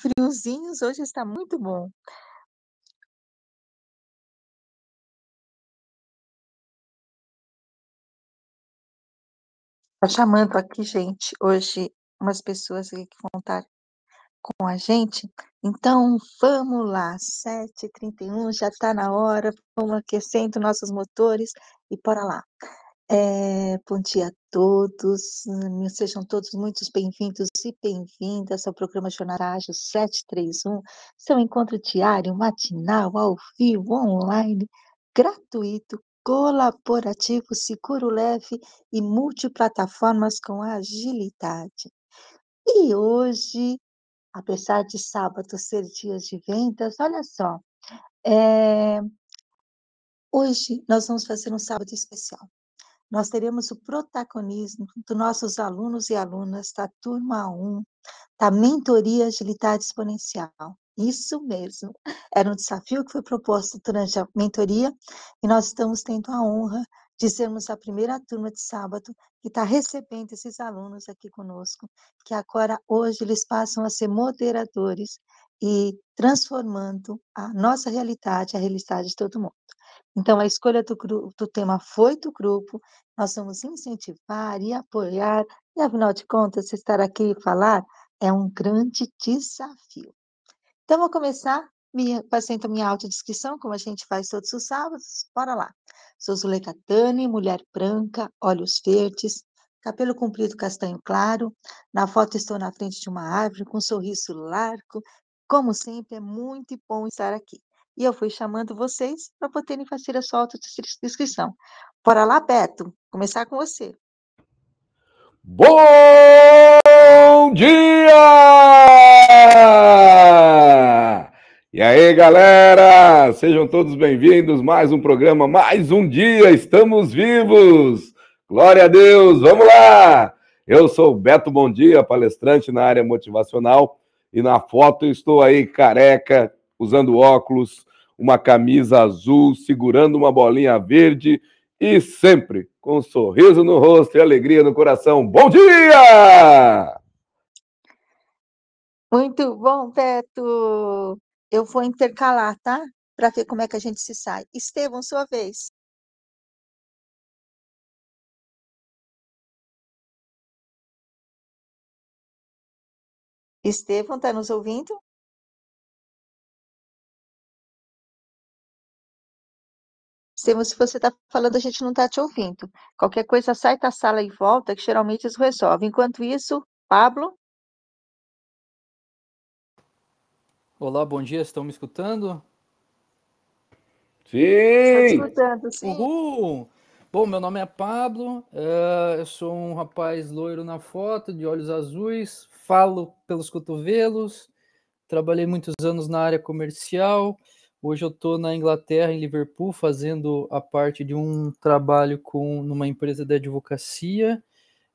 friozinhos, hoje está muito bom. Tá chamando aqui, gente, hoje umas pessoas aqui que vão estar com a gente. Então, vamos lá, 7h31, já está na hora, vamos aquecendo nossos motores e bora lá. Eh, bom dia a todos, hum, sejam todos muito bem-vindos e bem-vindas ao programa Jornada Ágil 731, seu encontro diário, matinal, ao vivo, online, gratuito, colaborativo, seguro, leve e multiplataformas com agilidade. E hoje, apesar de sábado ser dias de vendas, olha só, eh hoje nós vamos fazer um sábado especial. Nós teremos o protagonismo dos nossos alunos e alunas da turma 1, da mentoria Agilidade Exponencial. Isso mesmo, era um desafio que foi proposto durante a mentoria, e nós estamos tendo a honra de sermos a primeira turma de sábado que tá recebendo esses alunos aqui conosco, que agora, hoje, eles passam a ser moderadores e transformando a nossa realidade, a realidade de todo mundo. Então a escolha do do tema foi do grupo, nós vamos incentivar e apoiar, e afinal de contas, estar aqui e falar é um grande desafio. Então vou começar minha fazendo a minha autodescrição, como a gente faz todos os sábados, bora lá. Sou Zuleika Tani, mulher branca, olhos verdes, cabelo comprido castanho claro, na foto estou na frente de uma árvore com um sorriso largo, como sempre, é muito bom estar aqui. E eu fui chamando vocês para poderem fazer a sua autodescri descrição. Bora lá, Beto, começar com você. Bom dia! E aí, galera, sejam todos bem-vindos, mais um programa, mais um dia, estamos vivos! Glória a Deus, vamos lá! Eu sou Beto Bom Dia, palestrante na área motivacional, e na foto estou aí careca, usando óculos, uma camisa azul, segurando uma bolinha verde e sempre com um sorriso no rosto e alegria no coração. Bom dia! Muito bom, Beto. Eu vou intercalar, tá? Para ver como é que a gente se sai. Estevão, sua vez. Estevão, tá nos ouvindo? Estevão, se você tá falando, a gente não tá te ouvindo. Qualquer coisa, sai da sala e volta, que geralmente isso resolve. Enquanto isso, Pablo? Olá, bom dia, estão me escutando? Sim! escutando, sim. Uhul! Bom, meu nome é Pablo, eh, eu sou um rapaz loiro na foto, de olhos azuis, falo pelos cotovelos, trabalhei muitos anos na área comercial, hoje eu estou na Inglaterra, em Liverpool, fazendo a parte de um trabalho com numa empresa de advocacia,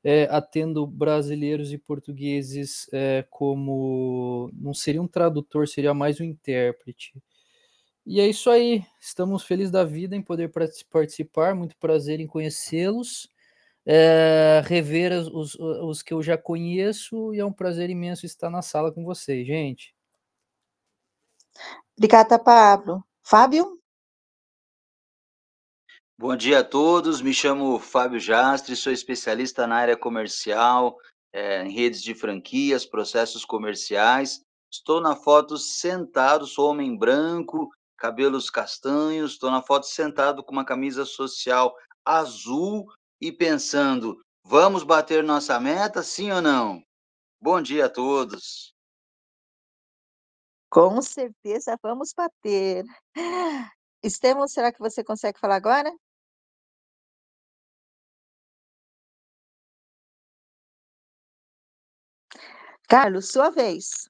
eh, atendo brasileiros e portugueses, eh, como não seria um tradutor, seria mais um intérprete. E é isso aí, estamos felizes da vida em poder participar, muito prazer em conhecê-los, eh, rever os os que eu já conheço, e é um prazer imenso estar na sala com vocês, gente. Obrigada, Pablo. Fábio? Bom dia a todos, me chamo Fábio Jastre, sou especialista na área comercial, eh, em redes de franquias, processos comerciais. Estou na foto sentado, sou homem branco, cabelos castanhos, estou na foto sentado com uma camisa social azul e pensando: "Vamos bater nossa meta, sim ou não?". Bom dia a todos. Com certeza vamos bater. Estevão, será que você consegue falar agora? Carlos, sua vez.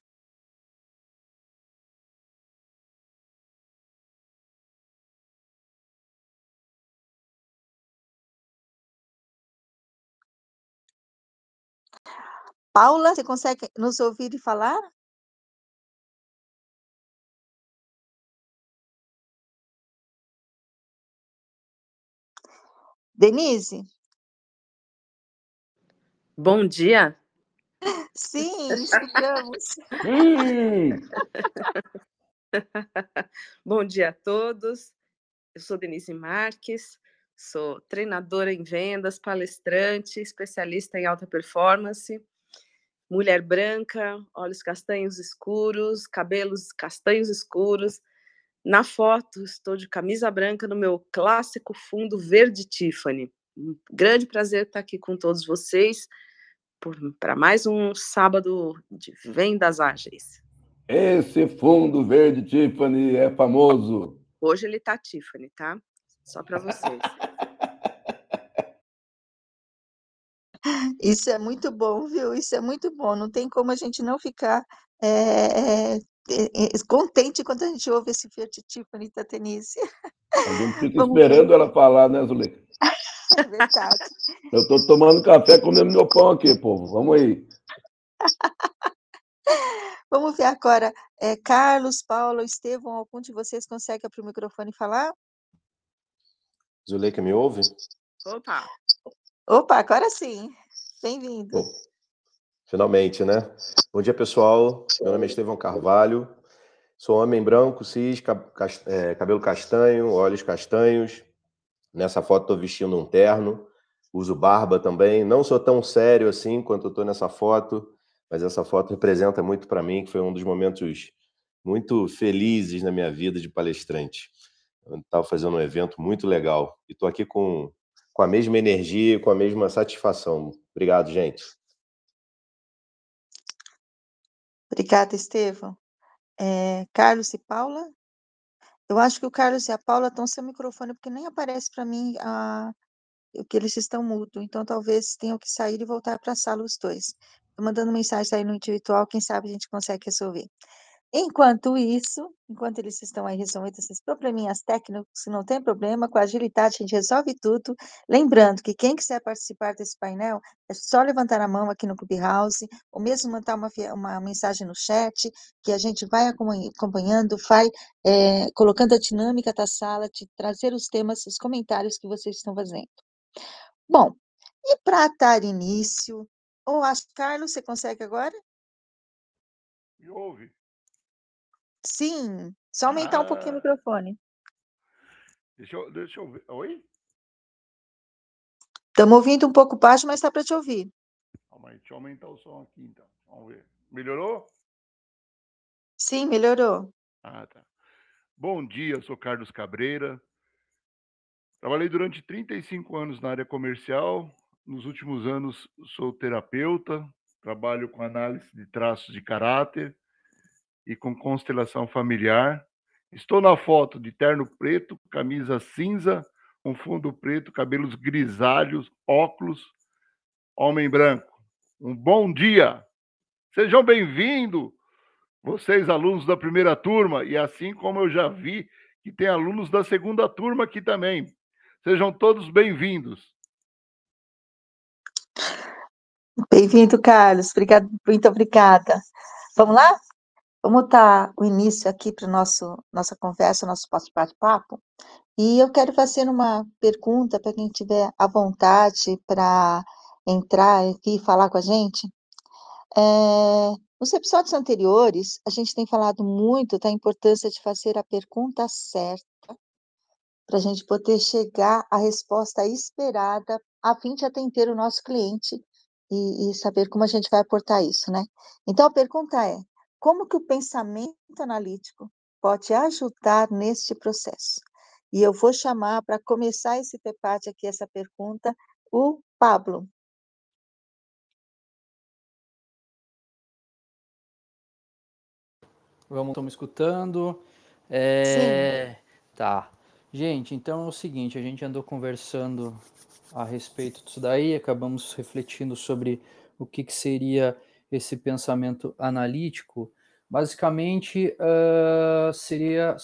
Paula, você consegue nos ouvir e falar? Denise? Bom dia. Sim. Hum. Bom dia a todos. Eu sou Denise Marques, sou treinadora em vendas, palestrante, especialista em alta performance, mulher branca, olhos castanhos escuros, cabelos castanhos escuros. Na foto, estou de camisa branca no meu clássico fundo verde Tiffany. Um grande prazer estar aqui com todos vocês para mais um sábado de vendas ágeis. Esse fundo verde Tiffany é famoso. Hoje ele tá Tiffany, tá? Só para vocês. Isso é muito bom, viu? Isso é muito bom. Não tem como a gente não ficar é, contente quando a gente ouve esse Fiat Tiffany da Tenise. A gente fica Vamos esperando ver. ela falar, né, Zuleika? É verdade. Eu estou tomando café comendo meu pão aqui, povo. Vamos aí. Vamos ver agora. É, Carlos, Paulo, Estevão, algum de vocês consegue abrir o microfone e falar? Zuleika, me ouve? Opa! Opa, agora sim. Bem-vindo. Finalmente, né? Bom dia, pessoal. Meu nome é Estevão Carvalho. Sou homem branco, cis, é, cabelo castanho, olhos castanhos. Nessa foto estou vestindo um terno. Uso barba também. Não sou tão sério assim quanto estou nessa foto mas essa foto representa muito para mim, que foi um dos momentos muito felizes na minha vida de palestrante. Estava fazendo um evento muito legal e estou aqui com, com a mesma energia, com a mesma satisfação. Obrigado, gente. Obrigada, Estevam. É, Carlos e Paula? Eu acho que o Carlos e a Paula estão sem microfone, porque nem aparece para mim a, que eles estão mudos. Então, talvez tenham que sair e voltar para a sala os dois mandando mensagem aí no individual, quem sabe a gente consegue resolver. Enquanto isso, enquanto eles estão aí resolvendo esses probleminhas técnicos, não tem problema, com agilidade a gente resolve tudo. Lembrando que quem quiser participar desse painel, é só levantar a mão aqui no Clubhouse, ou mesmo mandar uma, uma mensagem no chat, que a gente vai acompanhando, vai é, colocando a dinâmica da sala, de trazer os temas, os comentários que vocês estão fazendo. Bom, e para dar início, ou acho, Carlos, você consegue agora? Me ouve? Sim, só aumentar um pouquinho o ah. microfone. Deixa eu, deixa eu ver. Oi? Estamos ouvindo um pouco baixo, mas está para te ouvir. Calma aí, deixa eu aumentar o som aqui então. Vamos ver. Melhorou? Sim, melhorou. Ah, tá. Bom dia, sou Carlos Cabreira. Trabalhei durante 35 anos na área comercial, nos últimos anos, sou terapeuta, trabalho com análise de traços de caráter e com constelação familiar. Estou na foto de terno preto, camisa cinza, um fundo preto, cabelos grisalhos, óculos, homem branco. Um bom dia! Sejam bem-vindos, vocês alunos da primeira turma, e assim como eu já vi que tem alunos da segunda turma aqui também. Sejam todos bem-vindos. Bem-vindo, Carlos. Obrigado, muito obrigada. Vamos lá? Vamos dar o início aqui para nosso nossa conversa, nosso bate-papo. E eu quero fazer uma pergunta para quem tiver à vontade para entrar aqui e falar com a gente. É, nos episódios anteriores, a gente tem falado muito da importância de fazer a pergunta certa para a gente poder chegar à resposta esperada a fim de atender o nosso cliente e, e saber como a gente vai aportar isso, né? Então a pergunta é: como que o pensamento analítico pode ajudar neste processo? E eu vou chamar para começar esse debate aqui, essa pergunta, o Pablo. Vamos, estamos escutando. É... Sim. Tá. Gente, então é o seguinte, a gente andou conversando a respeito disso daí, acabamos refletindo sobre o que, que seria esse pensamento analítico. Basicamente, uh, seria,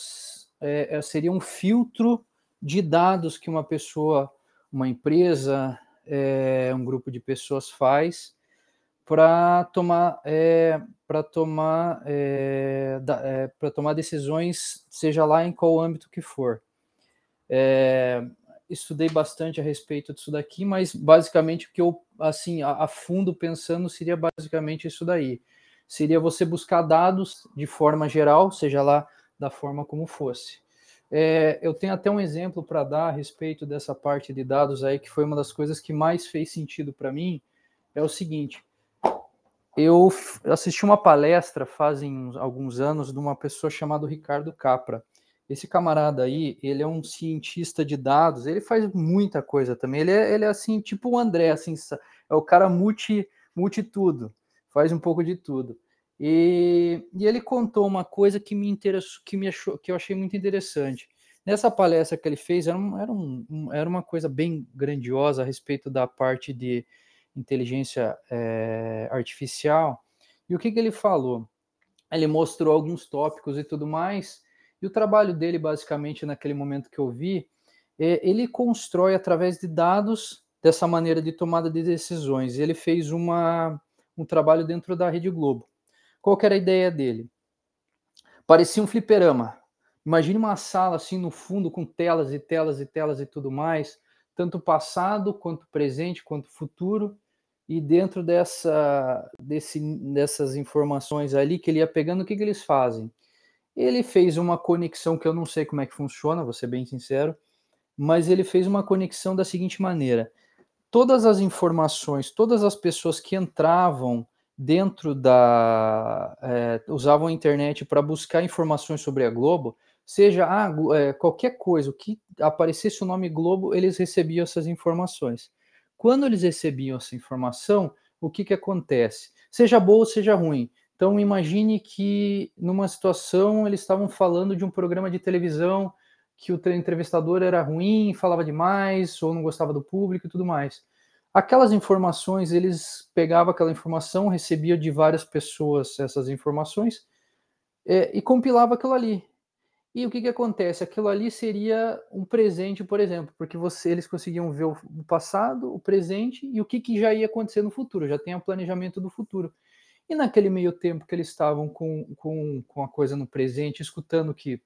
é, seria um filtro de dados que uma pessoa, uma empresa, é, um grupo de pessoas faz para tomar é, para tomar é, é, para tomar decisões seja lá em qual âmbito que for é, estudei bastante a respeito disso daqui, mas basicamente o que eu, assim, a, a fundo pensando seria basicamente isso daí. Seria você buscar dados de forma geral, seja lá da forma como fosse. É, eu tenho até um exemplo para dar a respeito dessa parte de dados aí, que foi uma das coisas que mais fez sentido para mim. É o seguinte: eu assisti uma palestra fazem alguns anos de uma pessoa chamada Ricardo Capra. Esse camarada aí, ele é um cientista de dados, ele faz muita coisa também. Ele é, ele é assim, tipo o André, assim, é o cara multi, multi tudo, faz um pouco de tudo. E, e ele contou uma coisa que me interessou, que me achou, que eu achei muito interessante. Nessa palestra que ele fez, era, um, era, um, era uma coisa bem grandiosa a respeito da parte de inteligência é, artificial. E o que, que ele falou? Ele mostrou alguns tópicos e tudo mais, e o trabalho dele, basicamente, naquele momento que eu vi, é, ele constrói através de dados dessa maneira de tomada de decisões. Ele fez uma, um trabalho dentro da Rede Globo. Qual era a ideia dele? Parecia um fliperama. Imagine uma sala assim no fundo com telas e telas e telas e tudo mais, tanto passado quanto presente quanto futuro. E dentro dessa, desse, dessas informações ali que ele ia pegando, o que, que eles fazem? Ele fez uma conexão que eu não sei como é que funciona, vou ser bem sincero, mas ele fez uma conexão da seguinte maneira: todas as informações, todas as pessoas que entravam dentro da. É, usavam a internet para buscar informações sobre a Globo, seja ah, é, qualquer coisa, o que aparecesse o nome Globo, eles recebiam essas informações. Quando eles recebiam essa informação, o que, que acontece? Seja boa ou seja ruim, então, imagine que numa situação eles estavam falando de um programa de televisão que o entrevistador era ruim, falava demais, ou não gostava do público e tudo mais. Aquelas informações, eles pegavam aquela informação, recebiam de várias pessoas essas informações é, e compilava aquilo ali. E o que, que acontece? Aquilo ali seria um presente, por exemplo, porque você, eles conseguiam ver o, o passado, o presente e o que, que já ia acontecer no futuro, já tem o planejamento do futuro. E naquele meio tempo que eles estavam com, com, com a coisa no presente, escutando que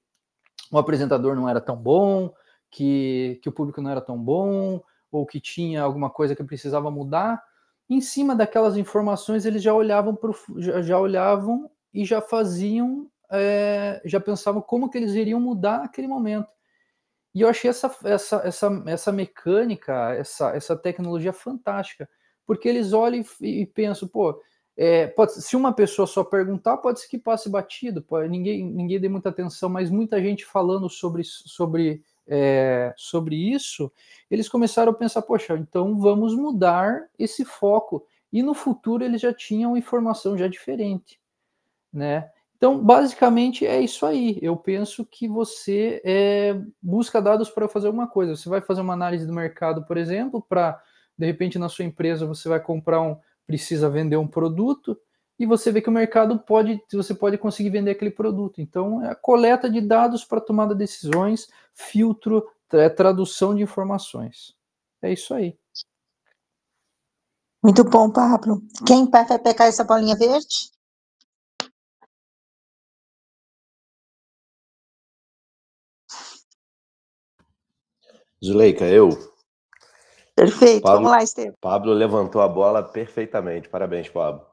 o apresentador não era tão bom, que, que o público não era tão bom, ou que tinha alguma coisa que precisava mudar, em cima daquelas informações eles já olhavam pro, já, já olhavam e já faziam, é, já pensavam como que eles iriam mudar aquele momento. E eu achei essa, essa, essa, essa mecânica, essa, essa tecnologia fantástica, porque eles olham e, e pensam, pô, é, pode, se uma pessoa só perguntar, pode ser que passe batido, pode, ninguém, ninguém dê muita atenção, mas muita gente falando sobre, sobre, é, sobre isso, eles começaram a pensar, poxa, então vamos mudar esse foco. E no futuro eles já tinham informação já diferente, né? Então, basicamente é isso aí. Eu penso que você é, busca dados para fazer alguma coisa. Você vai fazer uma análise do mercado, por exemplo, para de repente na sua empresa você vai comprar um, precisa vender um produto e você vê que o mercado pode, você pode conseguir vender aquele produto. Então, é a coleta de dados para tomada de decisões, filtro, é, tradução de informações. É isso aí. Muito bom, Pablo. Quem vai pegar essa bolinha verde? Zuleika, eu. Perfeito, Pablo, vamos lá, Estevam. Pablo levantou a bola perfeitamente. Parabéns, Pablo.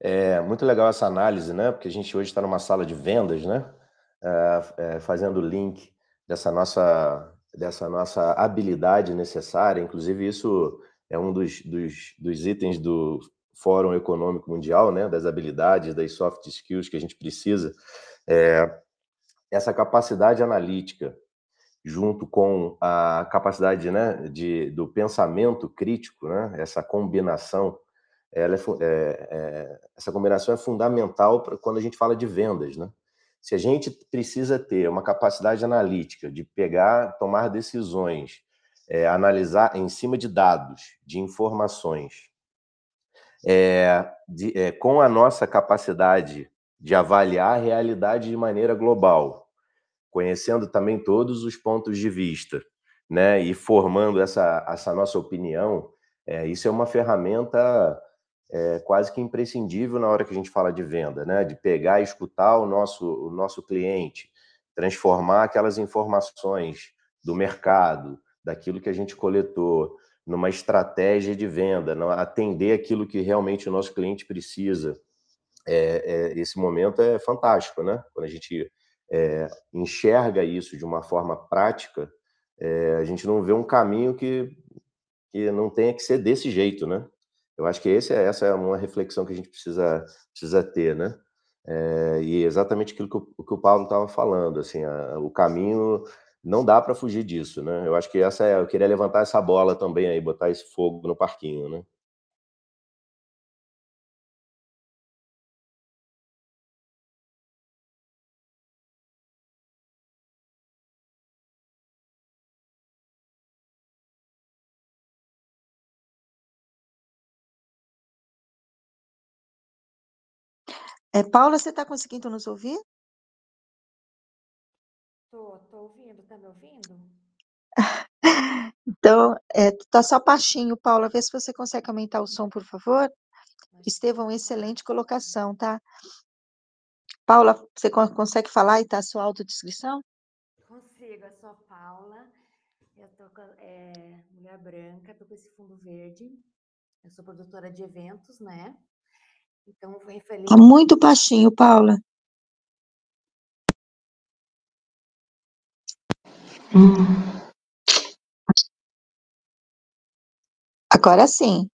É muito legal essa análise, né? Porque a gente hoje está numa sala de vendas, né? É, é, fazendo o link dessa nossa, dessa nossa habilidade necessária. Inclusive, isso é um dos, dos, dos itens do Fórum Econômico Mundial, né? Das habilidades, das soft skills que a gente precisa. É, essa capacidade analítica junto com a capacidade né, de, do pensamento crítico, né, essa combinação, ela é, é, é, essa combinação é fundamental para quando a gente fala de vendas. Né? Se a gente precisa ter uma capacidade analítica de pegar, tomar decisões, é, analisar em cima de dados, de informações, é, de, é, com a nossa capacidade de avaliar a realidade de maneira global, conhecendo também todos os pontos de vista, né, e formando essa, essa nossa opinião, é, isso é uma ferramenta é, quase que imprescindível na hora que a gente fala de venda, né, de pegar e escutar o nosso, o nosso cliente, transformar aquelas informações do mercado, daquilo que a gente coletou numa estratégia de venda, atender aquilo que realmente o nosso cliente precisa. É, é, esse momento é fantástico, né? Quando a gente é, enxerga isso de uma forma prática, é, a gente não vê um caminho que, que não tenha que ser desse jeito, né? Eu acho que esse, é, essa é uma reflexão que a gente precisa, precisa ter, né? É, e exatamente aquilo que o, que o Paulo estava falando, assim, a, o caminho não dá para fugir disso, né? Eu acho que essa é, eu queria levantar essa bola também aí, botar esse fogo no parquinho, né? É, Paula, você está conseguindo nos ouvir? Tô, tô ouvindo, tá me ouvindo? Então, é, tá só baixinho, Paula. Vê se você consegue aumentar o som, por favor. Estevão, excelente colocação, tá? Paula, você consegue falar e tá a sua autodescrição? Consigo, eu sou a Paula, eu tô com, é, mulher branca, tô com esse fundo verde, eu sou produtora de eventos, né? Então, referente... Tá muito baixinho, Paula. Hum. Agora sim.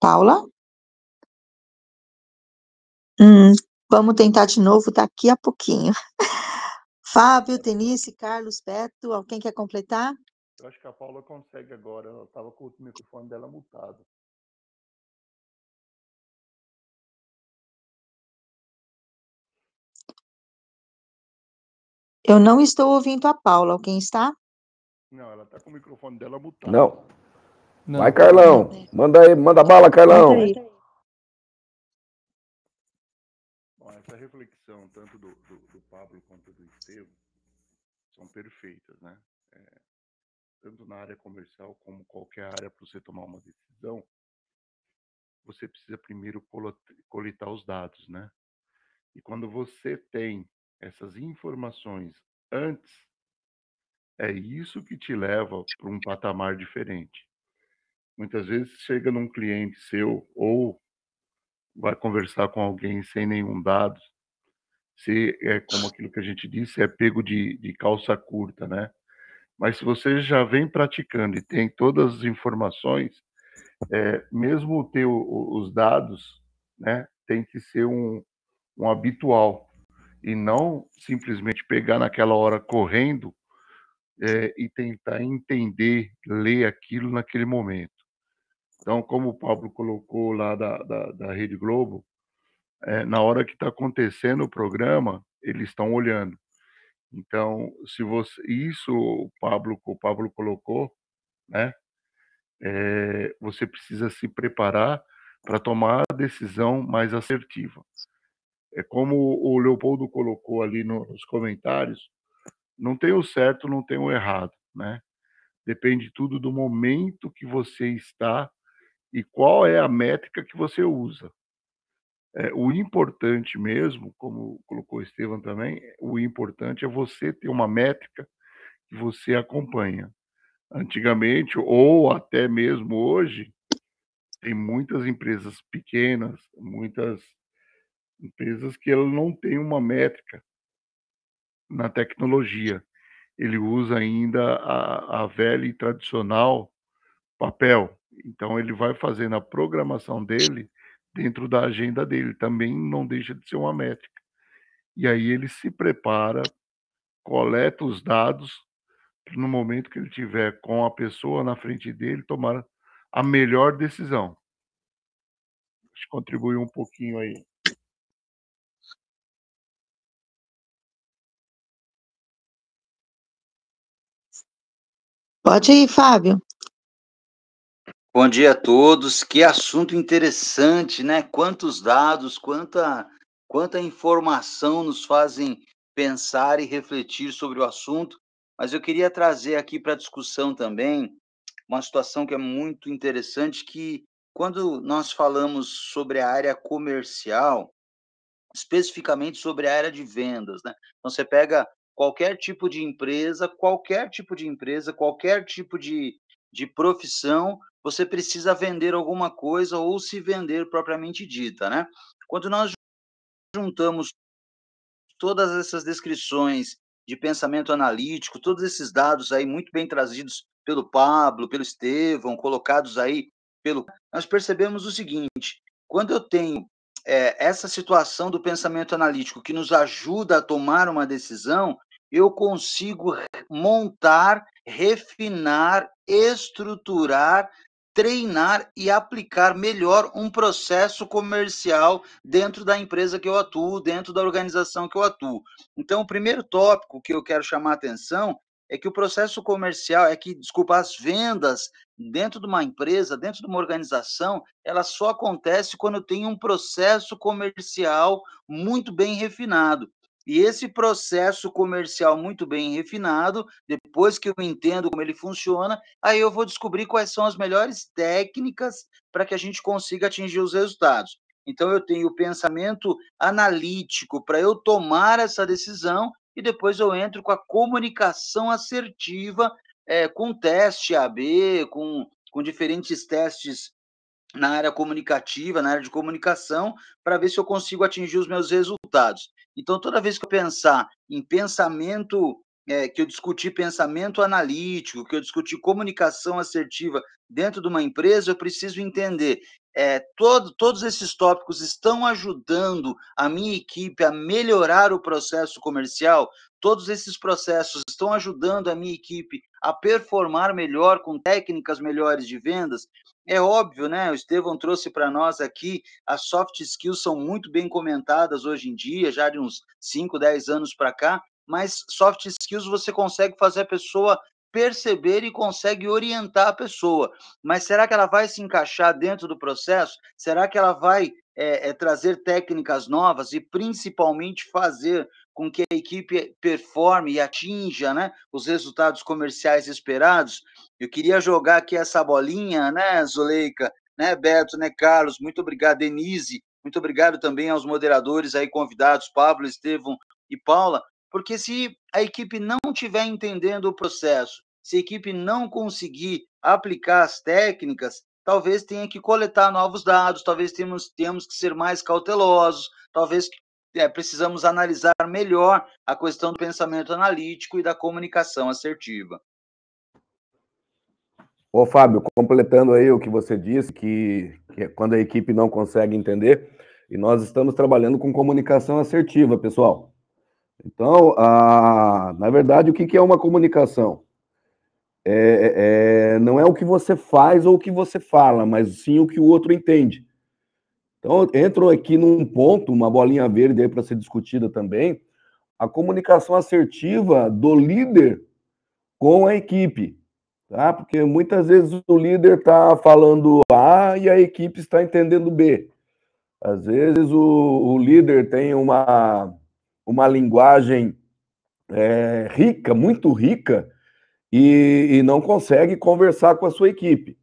Paula? Hum, vamos tentar de novo daqui a pouquinho. Fábio, Denise, Carlos, Beto, alguém quer completar? Eu acho que a Paula consegue agora, ela estava com o microfone dela mutado. Eu não estou ouvindo a Paula. Alguém está? Não, ela está com o microfone dela mutado. Não. não. Vai, Carlão. Manda aí, manda bala, Carlão. Bom, essa reflexão, tanto do, do, do Pablo quanto do Estevam, são perfeitas, né? É, tanto na área comercial como qualquer área para você tomar uma decisão, você precisa primeiro coletar os dados, né? E quando você tem essas informações antes, é isso que te leva para um patamar diferente. Muitas vezes chega num cliente seu ou vai conversar com alguém sem nenhum dado, se é como aquilo que a gente disse, é pego de, de calça curta, né? Mas se você já vem praticando e tem todas as informações, é, mesmo ter o, os dados, né, tem que ser um, um habitual e não simplesmente pegar naquela hora correndo é, e tentar entender, ler aquilo naquele momento. Então, como o Pablo colocou lá da, da, da Rede Globo, é, na hora que está acontecendo o programa, eles estão olhando. Então, se você isso o Pablo o Pablo colocou, né? É, você precisa se preparar para tomar a decisão mais assertiva é como o Leopoldo colocou ali nos comentários, não tem o certo, não tem o errado, né? Depende tudo do momento que você está e qual é a métrica que você usa. É, o importante mesmo, como colocou o Estevam também, o importante é você ter uma métrica que você acompanha. Antigamente, ou até mesmo hoje, tem muitas empresas pequenas, muitas empresas que ela não tem uma métrica na tecnologia. Ele usa ainda a, a velha e tradicional papel. Então ele vai fazendo a programação dele dentro da agenda dele. Também não deixa de ser uma métrica. E aí ele se prepara, coleta os dados no momento que ele tiver com a pessoa na frente dele tomar a melhor decisão. Acho que contribuiu um pouquinho aí. Pode ir, Fábio. Bom dia a todos. Que assunto interessante, né? Quantos dados, quanta, quanta informação nos fazem pensar e refletir sobre o assunto. Mas eu queria trazer aqui para discussão também uma situação que é muito interessante que quando nós falamos sobre a área comercial, especificamente sobre a área de vendas, né? Então você pega qualquer tipo de empresa, qualquer tipo de empresa, qualquer tipo de, de profissão, você precisa vender alguma coisa ou se vender propriamente dita, né? Quando nós juntamos todas essas descrições de pensamento analítico, todos esses dados aí muito bem trazidos pelo Pablo, pelo Estevão, colocados aí pelo. Nós percebemos o seguinte: quando eu tenho é, essa situação do pensamento analítico que nos ajuda a tomar uma decisão, eu consigo montar, refinar, estruturar treinar e aplicar melhor um processo comercial dentro da empresa que eu atuo, dentro da organização que eu atuo. Então, o primeiro tópico que eu quero chamar a atenção é que o processo comercial, é que, desculpa, as vendas dentro de uma empresa, dentro de uma organização, ela só acontece quando tem um processo comercial muito bem refinado. E esse processo comercial muito bem refinado, depois que eu entendo como ele funciona, aí eu vou descobrir quais são as melhores técnicas para que a gente consiga atingir os resultados. Então eu tenho o pensamento analítico para eu tomar essa decisão e depois eu entro com a comunicação assertiva, é, com teste AB, com, com diferentes testes na área comunicativa, na área de comunicação, para ver se eu consigo atingir os meus resultados. Então, toda vez que eu pensar em pensamento, é, que eu discutir pensamento analítico, que eu discutir comunicação assertiva dentro de uma empresa, eu preciso entender é, todo, todos esses tópicos estão ajudando a minha equipe a melhorar o processo comercial, todos esses processos estão ajudando a minha equipe a performar melhor com técnicas melhores de vendas. É óbvio, né? O Estevão trouxe para nós aqui, as soft skills são muito bem comentadas hoje em dia, já de uns 5, 10 anos para cá, mas soft skills você consegue fazer a pessoa perceber e consegue orientar a pessoa. Mas será que ela vai se encaixar dentro do processo? Será que ela vai é, é, trazer técnicas novas e principalmente fazer com que a equipe performe e atinja né, os resultados comerciais esperados? Eu queria jogar aqui essa bolinha, né, Zuleika, né, Beto, né, Carlos, muito obrigado, Denise, muito obrigado também aos moderadores aí convidados, Pablo, Estevam e Paula, porque se a equipe não estiver entendendo o processo, se a equipe não conseguir aplicar as técnicas, talvez tenha que coletar novos dados, talvez temos, temos que ser mais cautelosos, talvez é, precisamos analisar melhor a questão do pensamento analítico e da comunicação assertiva. Ô, Fábio, completando aí o que você disse, que, que é quando a equipe não consegue entender, e nós estamos trabalhando com comunicação assertiva, pessoal. Então, a, na verdade, o que, que é uma comunicação? É, é, não é o que você faz ou o que você fala, mas sim o que o outro entende. Então, entro aqui num ponto, uma bolinha verde aí para ser discutida também, a comunicação assertiva do líder com a equipe tá? Porque muitas vezes o líder está falando A e a equipe está entendendo B. Às vezes o, o líder tem uma, uma linguagem é, rica, muito rica, e, e, não consegue conversar com a sua equipe.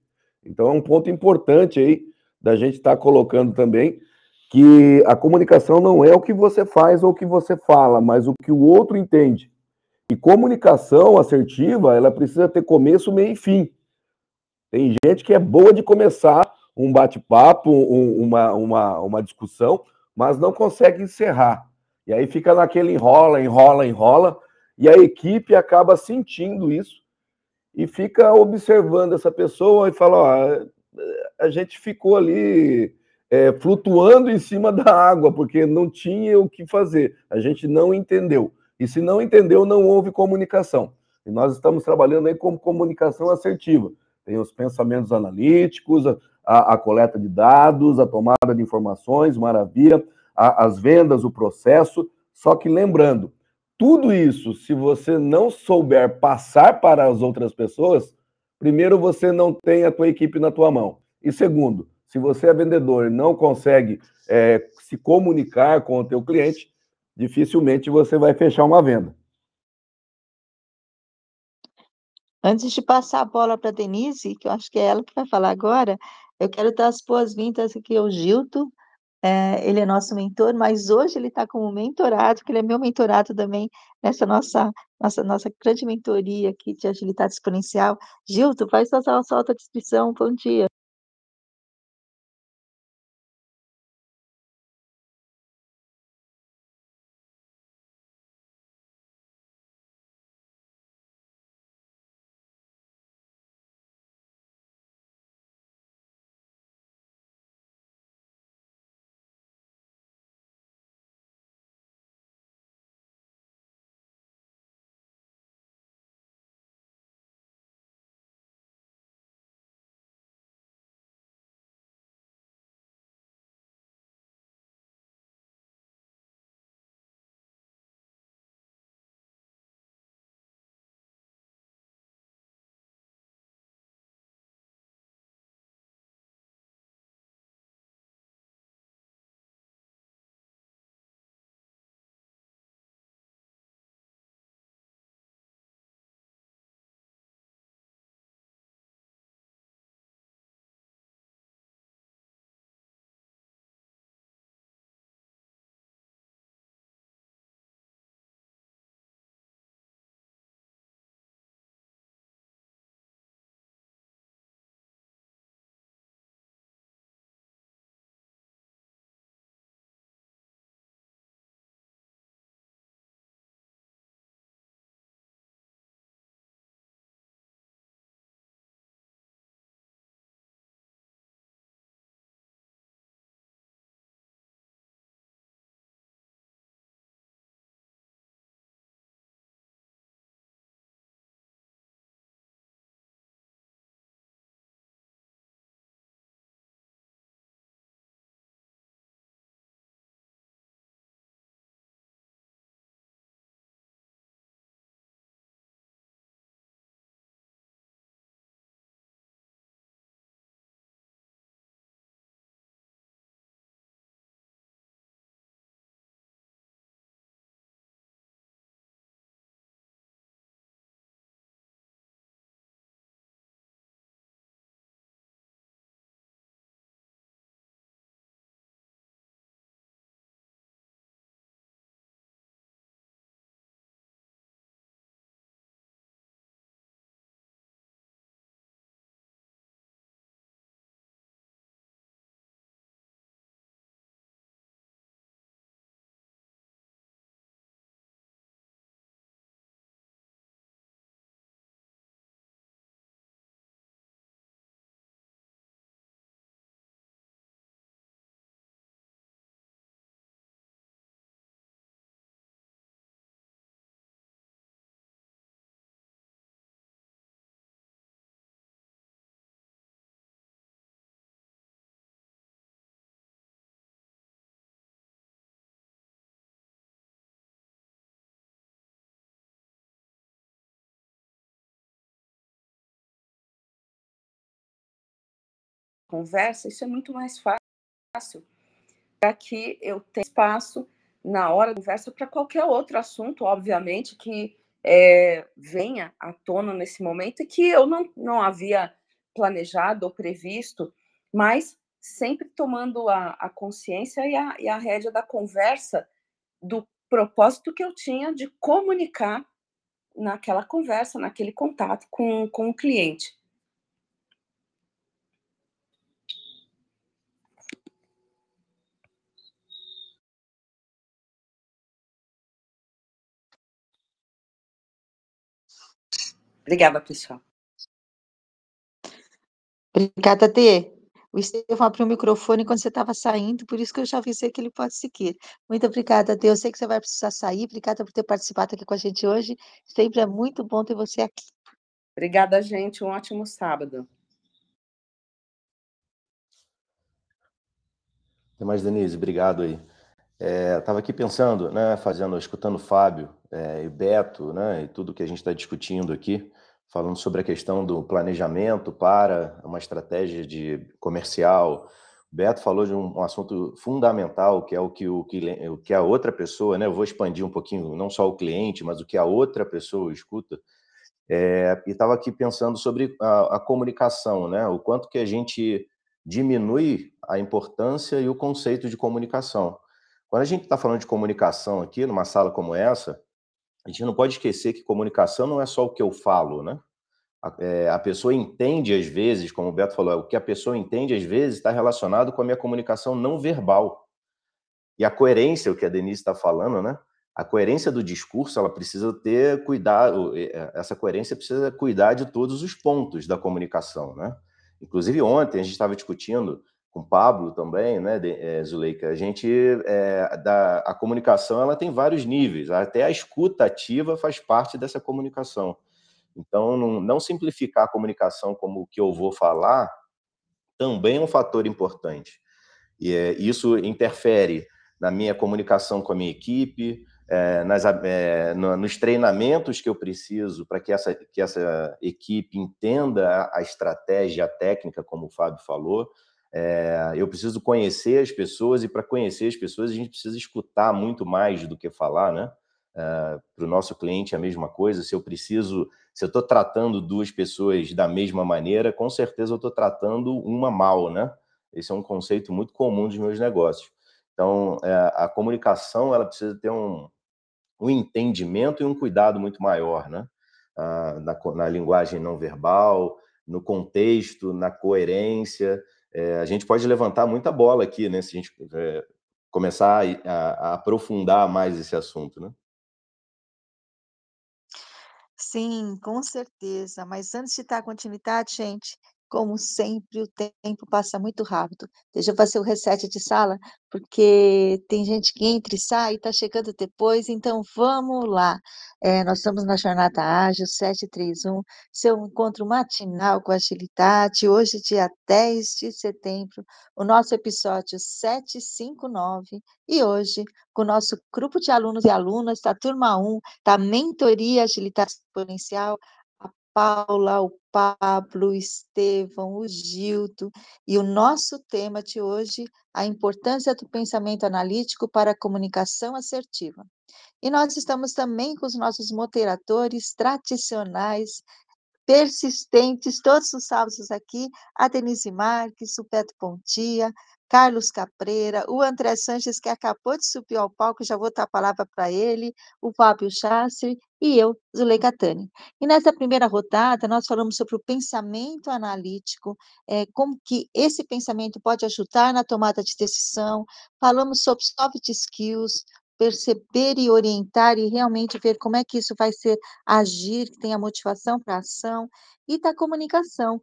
Então é um ponto importante aí da gente estar tá colocando também que a comunicação não é o que você faz ou o que você fala, mas o que o outro entende. E comunicação assertiva, ela precisa ter começo, meio e fim. Tem gente que é boa de começar um bate-papo, um, uma, uma, uma discussão, mas não consegue encerrar. E aí fica naquele enrola, enrola, enrola, e a equipe acaba sentindo isso e fica observando essa pessoa e fala: ó, a gente ficou ali é, flutuando em cima da água, porque não tinha o que fazer, a gente não entendeu. E se não entendeu, não houve comunicação. E nós estamos trabalhando aí com comunicação assertiva. Tem os pensamentos analíticos, a, a coleta de dados, a tomada de informações, maravilha, a, as vendas, o processo. Só que lembrando, tudo isso, se você não souber passar para as outras pessoas, primeiro você não tem a tua equipe na tua mão. E segundo, se você é vendedor e não consegue é, se comunicar com o teu cliente, dificilmente você vai fechar uma venda. Antes de passar a bola para a Denise, que eu acho que é ela que vai falar agora, eu quero dar as boas-vindas aqui ao Gilto, é, ele é nosso mentor, mas hoje ele está como mentorado, porque ele é meu mentorado também nessa nossa, nossa, nossa grande mentoria aqui de agilidade exponencial. Gilto, faz sua, sua autodescrição, bom dia. Conversa, isso é muito mais fácil para que eu tenha espaço na hora da conversa para qualquer outro assunto, obviamente, que é, venha à tona nesse momento e que eu não, não havia planejado ou previsto, mas sempre tomando a, a consciência e a, e a rédea da conversa do propósito que eu tinha de comunicar naquela conversa, naquele contato com, com o cliente. Obrigada, pessoal. Obrigada, Dê. O Estevão abriu o microfone quando você estava saindo, por isso que eu já avisei que ele pode seguir. Muito obrigada, Dê. Eu sei que você vai precisar sair. Obrigada por ter participado aqui com a gente hoje. Sempre é muito bom ter você aqui. Obrigada, gente. Um ótimo sábado. Até mais, Denise. Obrigado aí. Estava é, aqui pensando, né, fazendo, escutando o Fábio é, e Beto, né, e tudo que a gente está discutindo aqui, falando sobre a questão do planejamento para uma estratégia de comercial. O Beto falou de um, um assunto fundamental, que é o que, o, que, o que a outra pessoa, né, eu vou expandir um pouquinho, não só o cliente, mas o que a outra pessoa escuta. É, e estava aqui pensando sobre a, a comunicação, né, o quanto que a gente diminui a importância e o conceito de comunicação. Quando a gente está falando de comunicação aqui, numa sala como essa, a gente não pode esquecer que comunicação não é só o que eu falo, né? A, é, a pessoa entende às vezes, como o Beto falou, o que a pessoa entende às vezes está relacionado com a minha comunicação não verbal. E a coerência, o que a Denise está falando, né? A coerência do discurso, ela precisa ter cuidado, é, essa coerência precisa cuidar de todos os pontos da comunicação, né? Inclusive ontem a gente estava discutindo com Pablo também, né, é, Zuleika, a gente, é, da, a comunicação, ela tem vários níveis, até a escuta ativa faz parte dessa comunicação. Então, não, não simplificar a comunicação como o que eu vou falar também é um fator importante. E é, isso interfere na minha comunicação com a minha equipe, nas, no, nos treinamentos que eu preciso para que essa, que essa equipe entenda a, a estratégia, a técnica, como o Fábio falou, é, eu preciso conhecer as pessoas e para conhecer as pessoas a gente precisa escutar muito mais do que falar, né? É, para o nosso cliente é a mesma coisa. Se eu preciso, se eu estou tratando duas pessoas da mesma maneira, com certeza eu estou tratando uma mal, né? Esse é um conceito muito comum dos meus negócios. Então, é, a comunicação ela precisa ter um, um entendimento e um cuidado muito maior, né? Ah, na, na linguagem não verbal, no contexto, na coerência é, a gente pode levantar muita bola aqui, né? Se a gente é, começar a, a, a, aprofundar mais esse assunto, né? Sim, com certeza. Mas antes de dar continuidade, gente, como sempre, o tempo passa muito rápido. Deixa eu fazer o reset de sala, porque tem gente que entra e sai, está chegando depois, então vamos lá. É, nós estamos na Jornada Ágil 731, seu encontro matinal com agilidade, hoje, dia 10 de setembro, o nosso episódio 759, e hoje, com o nosso grupo de alunos e alunas da turma 1 da Mentoria Agilidade Exponencial, Paula, o Pablo, o Estevão, o Gildo, e o nosso tema de hoje, a importância do pensamento analítico para a comunicação assertiva. E nós estamos também com os nossos moderadores tradicionais, persistentes, todos os sábados aqui, a Denise Marques, o Beto Pontia, Carlos Capreira, o André Sanches, que acabou de subir ao palco, já vou dar a palavra para ele, o Fábio Chastre e eu, Zuleika Tani. E nessa primeira rodada, nós falamos sobre o pensamento analítico, é, como que esse pensamento pode ajudar na tomada de decisão, falamos sobre soft skills, perceber e orientar e realmente ver como é que isso vai ser agir, que tem a motivação para ação, e da comunicação,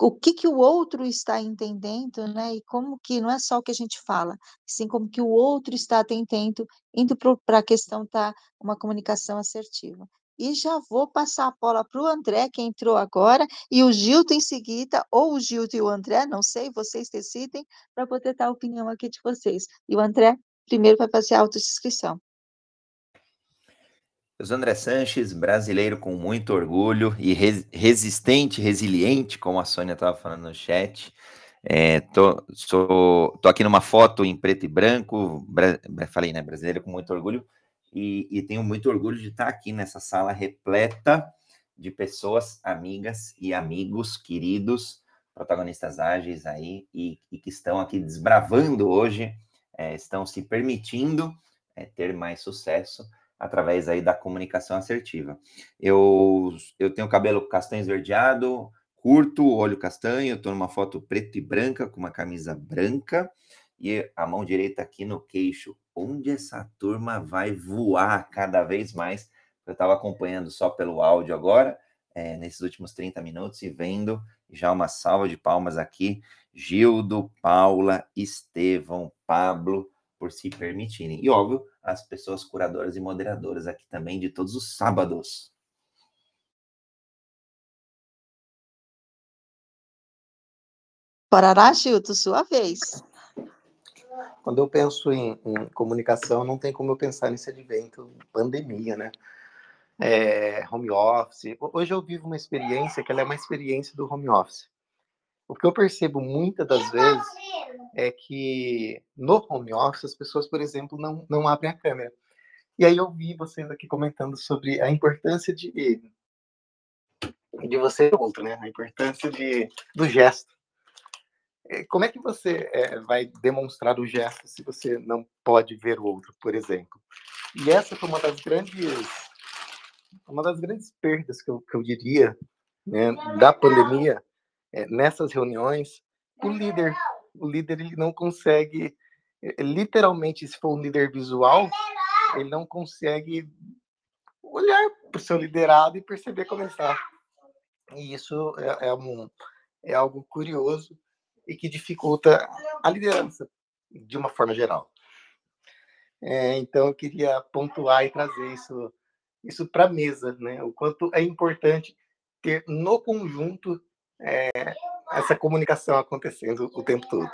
o que que o outro está entendendo, né, e como que não é só o que a gente fala, sim como que o outro está atendendo, indo para a questão da uma comunicação assertiva. E já vou passar a bola para o André, que entrou agora, e o Gildo em seguida, ou o Gildo e o André, não sei, vocês decidem, para poder dar a opinião aqui de vocês. E o André primeiro vai fazer a autodescrição. Eu André Sanches, brasileiro com muito orgulho e resistente, resiliente, como a Sônia estava falando no chat. É, tô, sou, tô aqui numa foto em preto e branco, falei, né, brasileiro com muito orgulho, e, e tenho muito orgulho de estar aqui nessa sala repleta de pessoas, amigas e amigos queridos, protagonistas ágeis aí, e, e que estão aqui desbravando hoje, é, estão se permitindo é, ter mais sucesso através aí da comunicação assertiva. Eu, eu tenho cabelo castanho esverdeado, curto, olho castanho, estou numa foto preto e branca, com uma camisa branca, e a mão direita aqui no queixo. Onde essa turma vai voar cada vez mais? Eu estava acompanhando só pelo áudio agora, é, nesses últimos 30 minutos, e vendo já uma salva de palmas aqui. Gildo, Paula, Estevão, Pablo, por se permitirem. E, óbvio, as pessoas curadoras e moderadoras aqui também de todos os sábados. Parará, Gildo, sua vez. Quando eu penso em, em, comunicação, não tem como eu pensar nesse advento pandemia, né? É, home office. Hoje eu vivo uma experiência que ela é uma experiência do home office. O que eu percebo muitas das vezes é que no home office as pessoas, por exemplo, não, não abrem a câmera. E aí eu vi vocês aqui comentando sobre a importância de de você outro, né? A importância de do gesto. é, como é que você é, vai demonstrar o gesto se você não pode ver o outro, por exemplo? E essa foi uma das grandes, uma das grandes perdas que eu, que eu diria né, da pandemia é, nessas reuniões. O líder, o líder ele não consegue, é, literalmente, se for um líder visual, ele não consegue olhar para o seu liderado e perceber como ele está. E isso é, é, um, é algo curioso e que dificulta a liderança de uma forma geral. É, então, eu queria pontuar e trazer isso, isso para a mesa, né? o quanto é importante ter no conjunto é, essa comunicação acontecendo o tempo todo.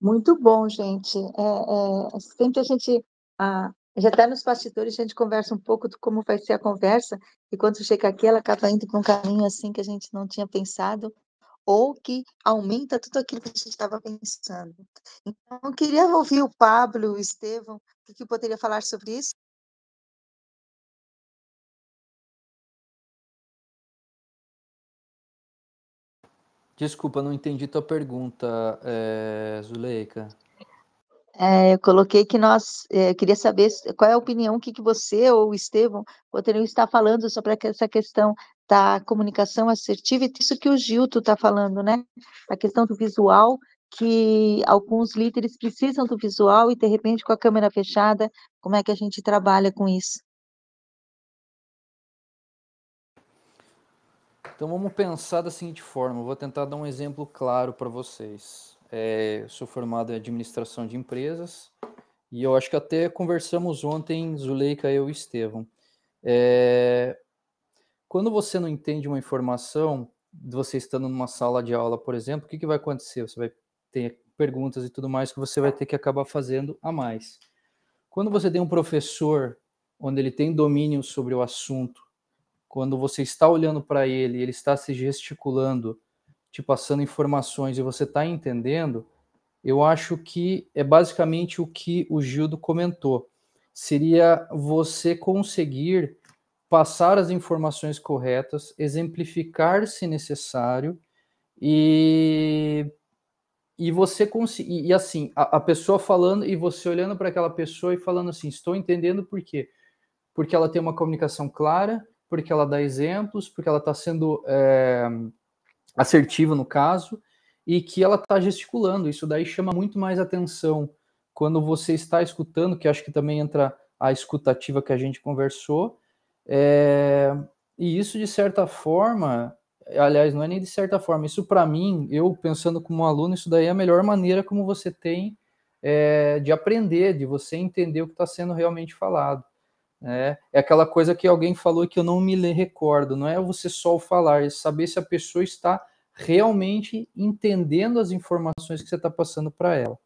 Muito bom, gente. É, é, sempre a gente ah, já até nos bastidores a gente conversa um pouco de como vai ser a conversa, e quando chega aqui ela acaba indo para um caminho assim que a gente não tinha pensado, ou que aumenta tudo aquilo que a gente estava pensando. Então, eu queria ouvir o Pablo, o Estevão, o que poderia falar sobre isso? Desculpa, não entendi tua pergunta, é, Zuleika. É, eu coloquei que nós, é, queria saber qual é a opinião, que, que você ou o Estevão poderiam estar falando sobre essa questão da comunicação assertiva e isso que o Gilto está falando, né? A questão do visual, que alguns líderes precisam do visual e, de repente, com a câmera fechada, como é que a gente trabalha com isso? Então vamos pensar da seguinte forma, vou tentar dar um exemplo claro para vocês é, sou formado em administração de empresas e eu acho que até conversamos ontem, Zuleika, eu e Estevam. É, quando você não entende uma informação, você estando numa sala de aula, por exemplo, o que, que vai acontecer? Você vai ter perguntas e tudo mais que você vai ter que acabar fazendo a mais. Quando você tem um professor onde ele tem domínio sobre o assunto, quando você está olhando para ele, ele está se gesticulando, te passando informações e você está entendendo, eu acho que é basicamente o que o Gildo comentou. Seria você conseguir passar as informações corretas, exemplificar se necessário e e você conseguir e assim a, a, pessoa falando e você olhando para aquela pessoa e falando assim estou entendendo por quê porque ela tem uma comunicação clara porque ela dá exemplos porque ela está sendo é, assertiva no caso, e que ela está gesticulando. Isso daí chama muito mais atenção quando você está escutando, que acho que também entra a escutativa que a gente conversou. É, e isso, de certa forma, aliás, não é nem de certa forma, isso para mim, eu pensando como aluno, isso daí é a melhor maneira como você tem é, de aprender, de você entender o que está sendo realmente falado. É, é aquela coisa que alguém falou que eu não me recordo, não é você só falar, é saber se a pessoa está realmente entendendo as informações que você está passando para ela.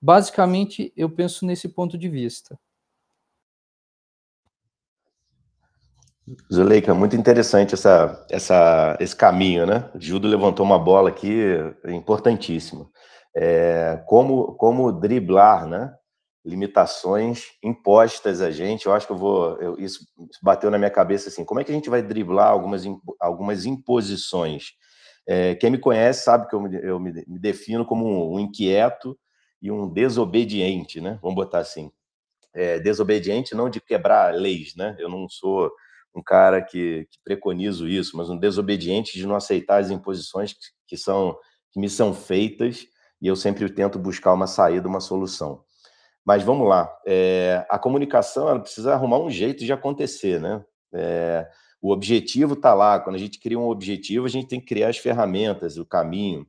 Basicamente, eu penso nesse ponto de vista. Zuleika, muito interessante essa, essa, esse caminho, né? O Gildo levantou uma bola aqui importantíssima. É, como, como driblar, né? Limitações impostas a gente. Eu acho que eu vou. Eu, isso bateu na minha cabeça assim: como é que a gente vai driblar algumas, algumas imposições? É, quem me conhece sabe que eu me, eu me, me defino como um, um, inquieto e um desobediente, né? Vamos botar assim. É, desobediente não de quebrar leis, né? Eu não sou um cara que, que preconizo isso, mas um desobediente de não aceitar as imposições que, que são que me são feitas e eu sempre tento buscar uma saída, uma solução. Mas vamos lá, é, a comunicação ela precisa arrumar um jeito de acontecer, né? É, o objetivo está lá. Quando a gente cria um objetivo, a gente tem que criar as ferramentas, o caminho.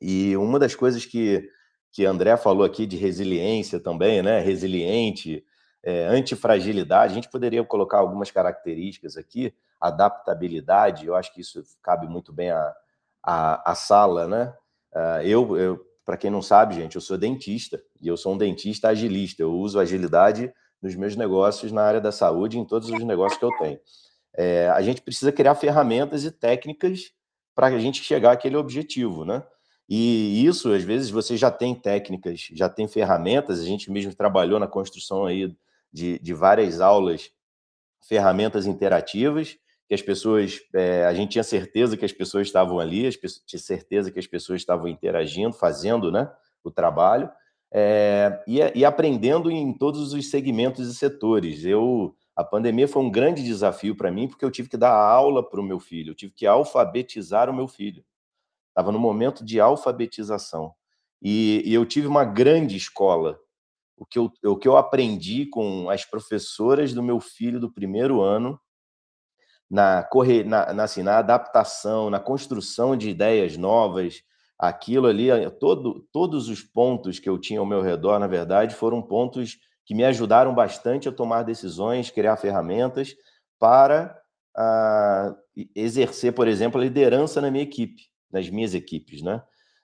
E uma das coisas que que André falou aqui de resiliência também, né? Resiliente, é, antifragilidade. A gente poderia colocar algumas características aqui, adaptabilidade. Eu acho que isso cabe muito bem à, à, à sala, né? Uh, eu, eu para quem não sabe, gente, eu sou dentista e eu sou um dentista agilista. Eu uso agilidade nos meus negócios na área da saúde, em todos os negócios que eu tenho. É, a gente precisa criar ferramentas e técnicas para a gente chegar àquele objetivo, né? E isso, às vezes, você já tem técnicas, já tem ferramentas. A gente mesmo trabalhou na construção aí de, de várias aulas ferramentas interativas, que as pessoas, é, a gente tinha certeza que as pessoas estavam ali, as pessoas, tinha certeza que as pessoas estavam interagindo, fazendo né, o trabalho, é, e, e, aprendendo em todos os segmentos e setores. Eu, a pandemia foi um grande desafio para mim, porque eu tive que dar aula para o meu filho, eu tive que alfabetizar o meu filho. Estava no momento de alfabetização. E, e, eu tive uma grande escola. O que, eu, o que eu aprendi com as professoras do meu filho do primeiro ano, na, corre, na, na, assim, na adaptação, na construção de ideias novas, aquilo ali, eh, todo, todos os pontos que eu tinha ao meu redor, na verdade, foram pontos que me ajudaram bastante a tomar decisões, criar ferramentas para uh, exercer, por exemplo, a liderança na minha equipe, nas minhas equipes, né?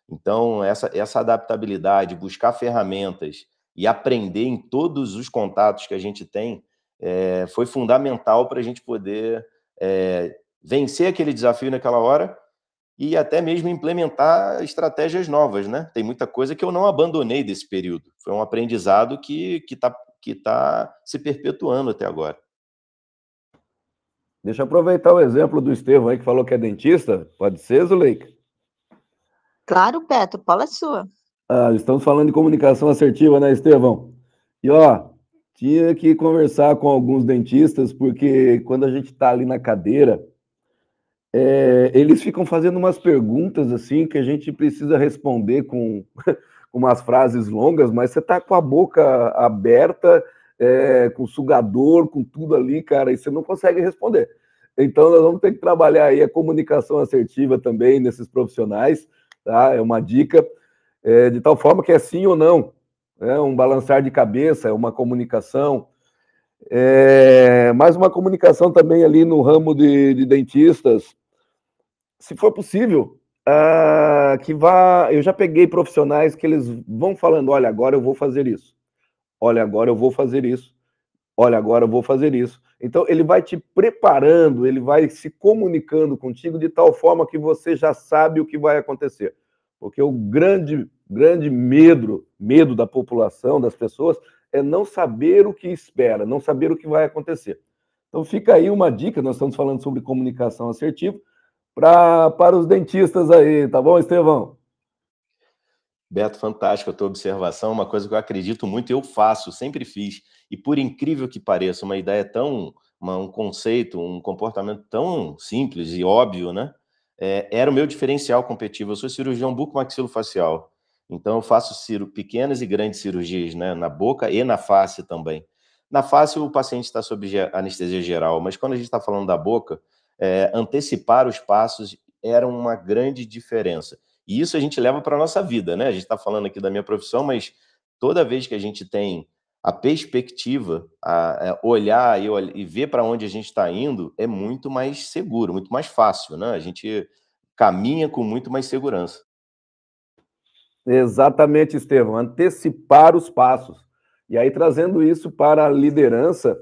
Então, essa, essa adaptabilidade, buscar ferramentas e aprender em todos os contatos que a gente tem, é, foi fundamental para a gente poder é, vencer aquele desafio naquela hora e até mesmo implementar estratégias novas, né? Tem muita coisa que eu não abandonei desse período. Foi um aprendizado que está que tá se perpetuando até agora. Deixa eu aproveitar o exemplo do Estevão aí, que falou que é dentista. Pode ser, Zuleika? Claro, Petro, fala a sua. Ah, estamos falando de comunicação assertiva, né, Estevão? E, ó, tinha que conversar com alguns dentistas, porque quando a gente está ali na cadeira, é, eles ficam fazendo umas perguntas assim que a gente precisa responder com, umas frases longas, mas você está com a boca aberta, é, com sugador, com tudo ali, cara, e você não consegue responder. Então, nós vamos ter que trabalhar aí a comunicação assertiva também nesses profissionais, tá? É uma dica, é, de tal forma que é sim ou não, é um balançar de cabeça, é uma comunicação, é, mais uma comunicação também ali no ramo de, de dentistas, se for possível, uh, que vá. Eu já peguei profissionais que eles vão falando: olha, agora eu vou fazer isso. Olha, agora eu vou fazer isso. Olha, agora eu vou fazer isso. Então, ele vai te preparando, ele vai se comunicando contigo de tal forma que você já sabe o que vai acontecer. Porque o grande, grande medo, medo da população, das pessoas, é não saber o que espera, não saber o que vai acontecer. Então, fica aí uma dica: nós estamos falando sobre comunicação assertiva pra, para os dentistas aí, tá bom, Estevão? Beto, fantástico a tua observação, uma coisa que eu acredito muito, eu faço, sempre fiz, e por incrível que pareça, uma ideia tão, uma, um conceito, um comportamento tão simples e óbvio, né? É, era o meu diferencial competitivo. Eu sou cirurgião bucomaxilofacial, então eu faço pequenas e grandes cirurgias, né? Na boca e na face também. Na face o paciente está sob anestesia geral, mas quando a gente está falando da boca, é, antecipar os passos era uma grande diferença. E isso a gente leva para a nossa vida, né? A gente está falando aqui da minha profissão, mas toda vez que a gente tem a perspectiva, a, a olhar e, e ver para onde a gente está indo, é muito mais seguro, muito mais fácil, né? A gente caminha com muito mais segurança. Exatamente, Estevão, antecipar os passos. E aí, trazendo isso para a liderança,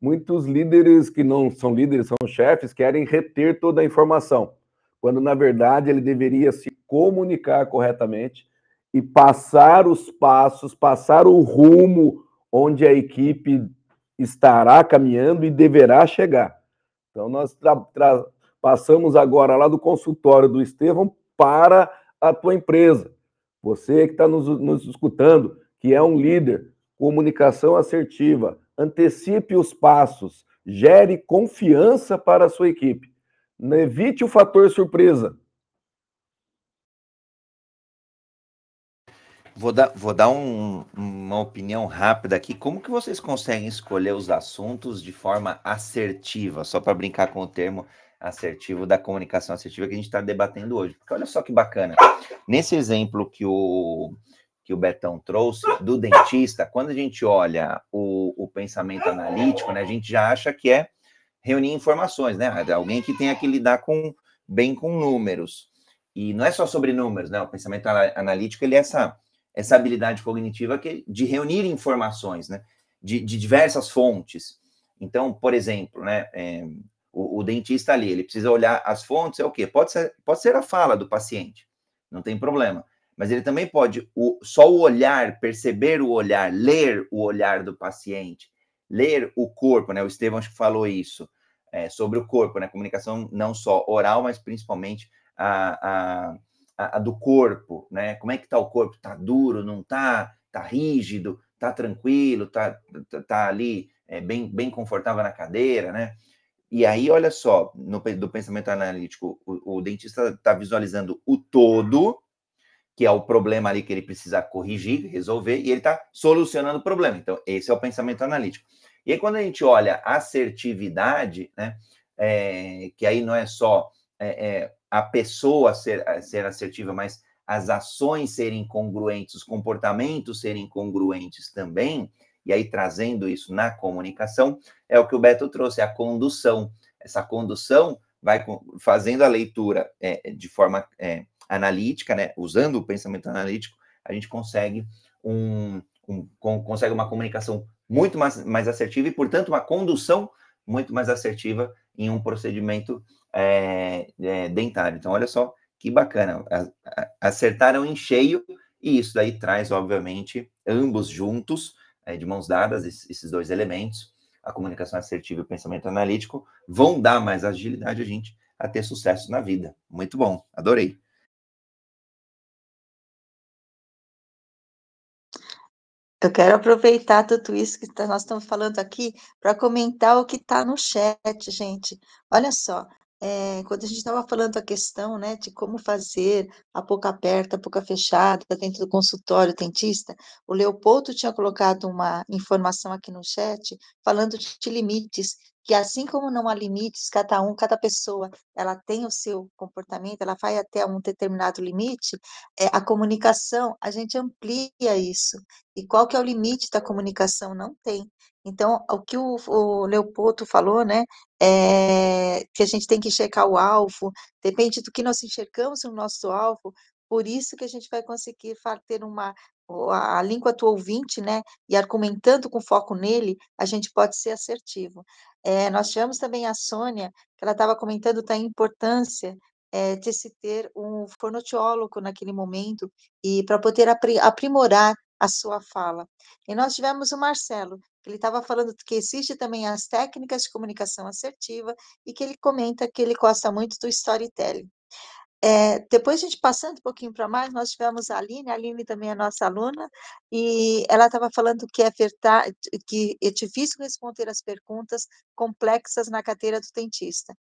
muitos líderes que não são líderes, são chefes, querem reter toda a informação, quando na verdade ele deveria se comunicar corretamente e passar os passos, passar o rumo onde a equipe estará caminhando e deverá chegar. Então, nós passamos agora lá do consultório do Estevão para a tua empresa. Você que está nos, nos escutando, que é um líder, comunicação assertiva, antecipe os passos, gere confiança para a sua equipe. Evite o fator surpresa. Vou dar, vou dar um, uma opinião rápida aqui. Como que vocês conseguem escolher os assuntos de forma assertiva? Só para brincar com o termo assertivo da comunicação assertiva que a gente está debatendo hoje. Porque olha só que bacana. Nesse exemplo que o, que o Betão trouxe, do dentista, quando a gente olha o, o pensamento analítico, né, a gente já acha que é reunir informações, né? Alguém que tenha que lidar com bem com números. E não é só sobre números, né? O pensamento analítico ele é essa, essa habilidade cognitiva que, de reunir informações, né? De, de diversas fontes. Então, por exemplo, né? É, o, o, dentista ali, ele precisa olhar as fontes, é o quê? Pode ser, pode ser a fala do paciente, não tem problema mas ele também pode o, só o olhar, perceber o olhar, ler o olhar do paciente, ler o corpo, né? O Estevão acho que falou isso, é, sobre o corpo, né? Comunicação não só oral, mas principalmente a, a, a, a do corpo, né? Como é que tá o corpo? Tá duro, não tá? Tá rígido? Tá tranquilo? Tá, tá, tá ali é, bem, bem confortável na cadeira, né? E aí, olha só, no, do pensamento analítico, o, o dentista está visualizando o todo, que é o problema ali que ele precisa corrigir, resolver, e ele está solucionando o problema. Então, esse é o pensamento analítico. E aí, quando a gente olha assertividade, né, é, que aí não é só é, é, a pessoa ser, ser assertiva, mas as ações serem congruentes, os comportamentos serem congruentes também, e aí trazendo isso na comunicação, é o que o Beto trouxe, a condução. Essa condução vai fazendo a leitura é, de forma é, analítica, né, usando o pensamento analítico, a gente consegue um, um consegue uma comunicação muito mais, mais assertiva e, portanto, uma condução muito mais assertiva em um procedimento é, é, dentário. Então, olha só que bacana, acertaram em cheio e isso daí traz, obviamente, ambos juntos é, de mãos dadas, esses dois elementos, a comunicação assertiva e o pensamento analítico, vão dar mais agilidade a gente a ter sucesso na vida. Muito bom, adorei. Eu quero aproveitar tudo isso que tá, nós estamos falando aqui para comentar o que está no chat, gente. Olha só, é, quando a gente estava falando a questão, né, de como fazer a boca aberta, a boca fechada, dentro do consultório dentista, o Leopoldo tinha colocado uma informação aqui no chat falando de limites, que assim como não há limites, cada um, cada pessoa, ela tem o seu comportamento, ela vai até um determinado limite, é, a comunicação, a gente amplia isso. E qual que é o limite da comunicação? Não tem. Então, o que o, o Leopoldo falou, né, é que a gente tem que enxergar o alvo, depende do que nós enxergamos no nosso alvo, por isso que a gente vai conseguir ter uma, a língua do ouvinte, né, e argumentando com foco nele, a gente pode ser assertivo. É, nós tivemos também a Sônia, que ela estava comentando da importância é, de se ter um fonoaudiólogo naquele momento, e para poder aprimorar a sua fala. E nós tivemos o Marcelo, ele estava falando que existe também as técnicas de comunicação assertiva e que ele comenta que ele gosta muito do storytelling. É, depois a gente passando um pouquinho para mais, nós tivemos a Aline, a Aline também é nossa aluna, e ela estava falando que é verdade, que é difícil responder as perguntas complexas na cadeira do dentista.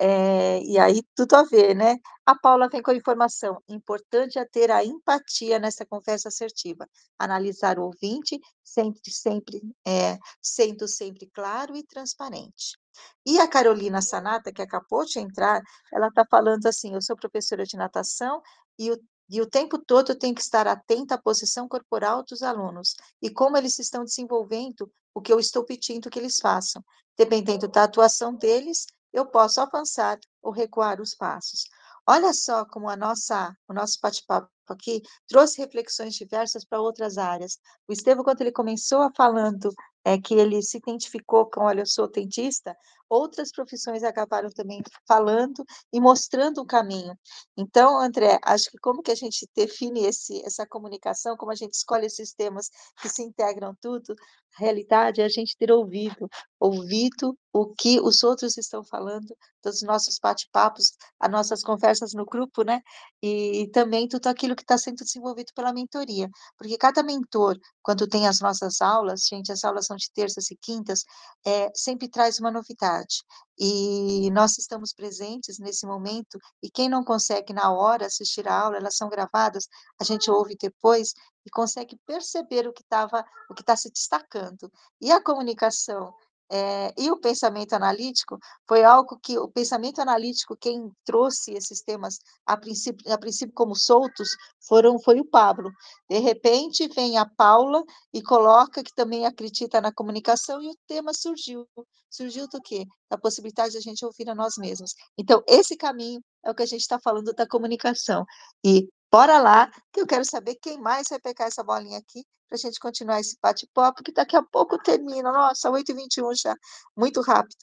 É, e aí tudo a ver, né? A Paula vem com a informação. Importante é ter a empatia nessa conversa assertiva. Analisar o ouvinte, sempre, sempre, é, sendo sempre claro e transparente. E a Carolina Sanata, que acabou de entrar, ela está falando assim: eu sou professora de natação e o e o tempo todo eu tenho que estar atenta à posição corporal dos alunos e como eles estão desenvolvendo o que eu estou pedindo que eles façam. Dependendo da atuação deles, eu posso avançar ou recuar os passos. Olha só como a nossa, o nosso bate-papo aqui trouxe reflexões diversas para outras áreas. O Estevam, quando ele começou a falando é, que ele se identificou com, olha, eu sou dentista, outras profissões acabaram também falando e mostrando o caminho. Então, André, acho que como que a gente define esse, essa comunicação, como a gente escolhe esses temas que se integram tudo, a realidade é a gente ter ouvido, ouvido o que os outros estão falando, dos nossos bate-papos, as nossas conversas no grupo, né? E também tudo aquilo que está sendo desenvolvido pela mentoria, porque cada mentor, quando tem as nossas aulas, gente, as aulas são de terças e quintas, é, sempre traz uma novidade. E nós estamos presentes nesse momento, e quem não consegue na hora assistir a aula, elas são gravadas, a gente ouve depois e consegue perceber o que estava, o que está se destacando. E a comunicação é, e o pensamento analítico foi algo que o pensamento analítico, quem trouxe esses temas a princípio, a princípio como soltos, foram foi o Pablo. De repente vem a Paula e coloca que também acredita na comunicação e o tema surgiu. Surgiu do quê? Da possibilidade de a gente ouvir a nós mesmos. Então, esse caminho é o que a gente está falando da comunicação. E bora lá, que eu quero saber quem mais vai pegar essa bolinha aqui para a gente continuar esse bate-papo, que daqui a pouco termina. Nossa, 8h21 já, muito rápido.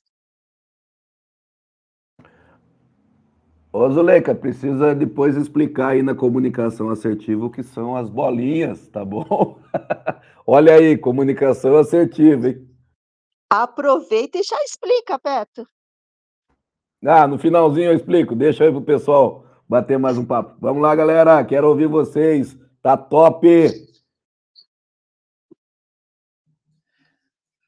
Ô, Zuleika, precisa depois explicar aí na comunicação assertiva o que são as bolinhas, tá bom? Olha aí, comunicação assertiva, hein? Aproveita e já explica, Beto. Ah, no finalzinho eu explico. Deixa aí pro pessoal bater mais um papo. Vamos lá, galera. Quero ouvir vocês. Tá top!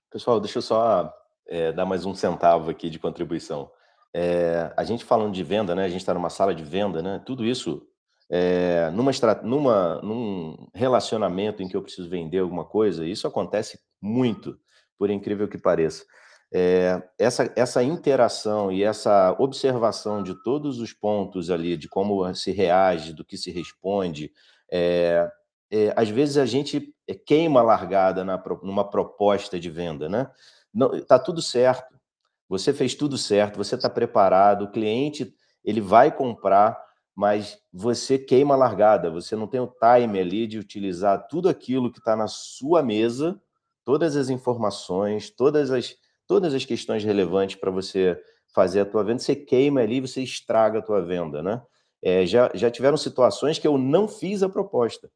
Pessoal, deixa eu só é, dar mais um centavo aqui de contribuição. É, a gente falando de venda, né? A gente está numa sala de venda, né? Tudo isso é, numa, numa, num relacionamento em que eu preciso vender alguma coisa, isso acontece muito, por incrível que pareça. É, essa, essa interação e essa observação de todos os pontos ali, de como se reage, do que se responde, é, é, às vezes a gente queima a largada na, numa proposta de venda, né? Tá tudo certo, você fez tudo certo, você está preparado, o cliente ele vai comprar, mas você queima a largada, você não tem o time ali de utilizar tudo aquilo que está na sua mesa, todas as informações, todas as todas as questões relevantes para você fazer a tua venda, você queima ali, você estraga a tua venda, né? É, já, já tiveram situações que eu não fiz a proposta,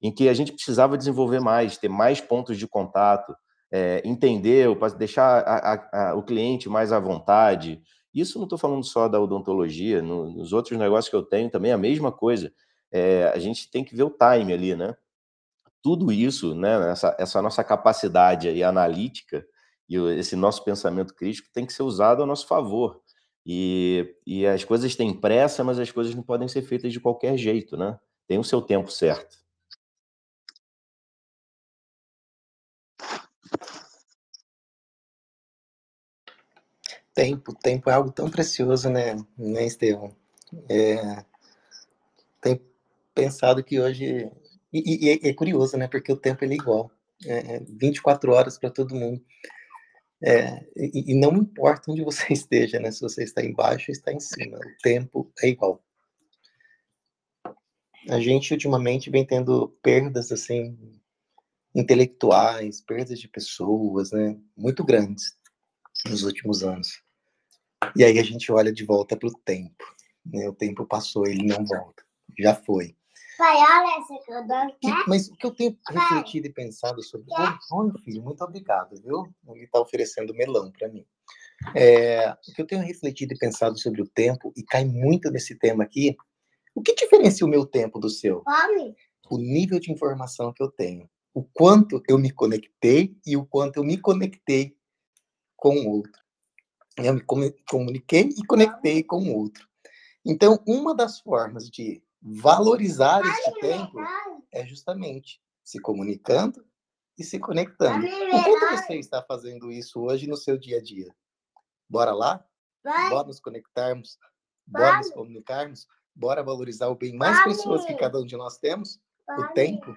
em que a gente precisava desenvolver mais, ter mais pontos de contato, é, entender, deixar a, a, a, o cliente mais à vontade. Isso não estou falando só da odontologia, no, nos outros negócios que eu tenho também é a mesma coisa. É, a gente tem que ver o time ali, né? Tudo isso, né? Essa, essa nossa capacidade aí analítica, e esse nosso pensamento crítico tem que ser usado a nosso favor. E, e as coisas têm pressa, mas as coisas não podem ser feitas de qualquer jeito, né? Tem o seu tempo certo. Tempo, tempo é algo tão precioso, né, né Estevão? É, tem pensado que hoje. E, e, é curioso, né? Porque o tempo ele é igual. É 24 horas para todo mundo. É, e, e, não importa onde você esteja, né? Se você está embaixo ou está em cima, o tempo é igual. A gente ultimamente vem tendo perdas assim intelectuais, perdas de pessoas, né? Muito grandes nos últimos anos. E aí a gente olha de volta para o tempo. Né? O tempo passou, ele não volta. Já foi. Olha essa que eu dou, Mas o que eu tenho refletido e pensado sobre. Olha, filho, muito obrigado, viu? Ele está oferecendo melão para mim. É, o que eu tenho refletido e pensado sobre o tempo, e cai muito nesse tema aqui, o que diferencia o meu tempo do seu? Fome. O nível de informação que eu tenho. O quanto eu me conectei e o quanto eu me conectei com o outro. Eu me comuniquei e conectei com o outro. Então, uma das formas de Valorizar este tempo é justamente se comunicando e se conectando. O quanto você está fazendo isso hoje no seu dia a dia? Bora lá? Bora nos conectarmos? Bora nos comunicarmos? Bora valorizar o bem mais precioso que cada um de nós temos? O tempo?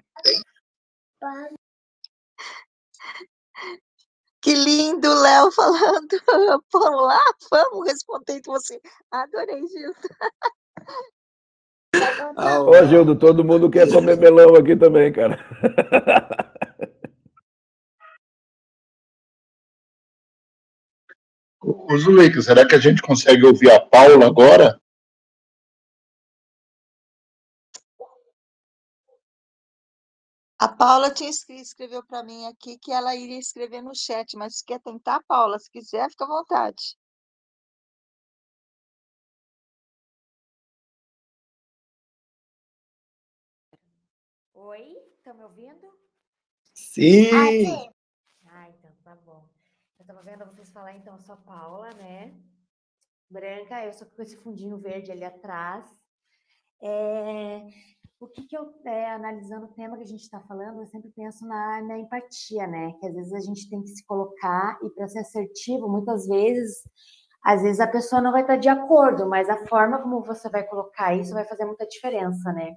Que lindo, Léo falando. Vamos lá, vamos responder você. Adorei, Gilda. Ah, Ô, Gildo, todo mundo quer comer melão aqui também, cara. Ô, Zuleika, será que a gente consegue ouvir a Paula agora? A Paula tinha escrito, escreveu para mim aqui que ela iria escrever no chat, mas se quer tentar, Paula, se quiser, fica à vontade. Estão me ouvindo? Sim! Ah, sim. Ah, então tá bom. Eu estava vendo vocês falar, então, eu sou a Paula, né? Branca, eu sou com esse fundinho verde ali atrás. É, o que, que eu, é, analisando o tema que a gente está falando, eu sempre penso na, na empatia, né? Que às vezes a gente tem que se colocar e para ser assertivo, muitas vezes, às vezes a pessoa não vai estar de acordo, mas a forma como você vai colocar isso vai fazer muita diferença, né?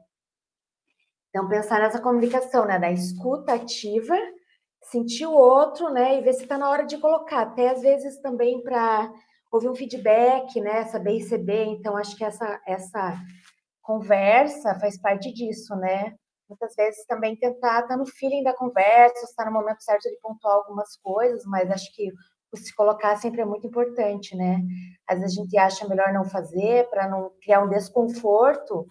Então, pensar nessa comunicação, né? Da escuta ativa, sentir o outro, né? E ver se está na hora de colocar. Até às vezes também para ouvir um feedback, né? Saber receber. Então, acho que essa, essa conversa faz parte disso, né? Muitas vezes também tentar estar tá no feeling da conversa, estar no momento certo de pontuar algumas coisas, mas acho que o se colocar sempre é muito importante, né? Às vezes a gente acha melhor não fazer para não criar um desconforto,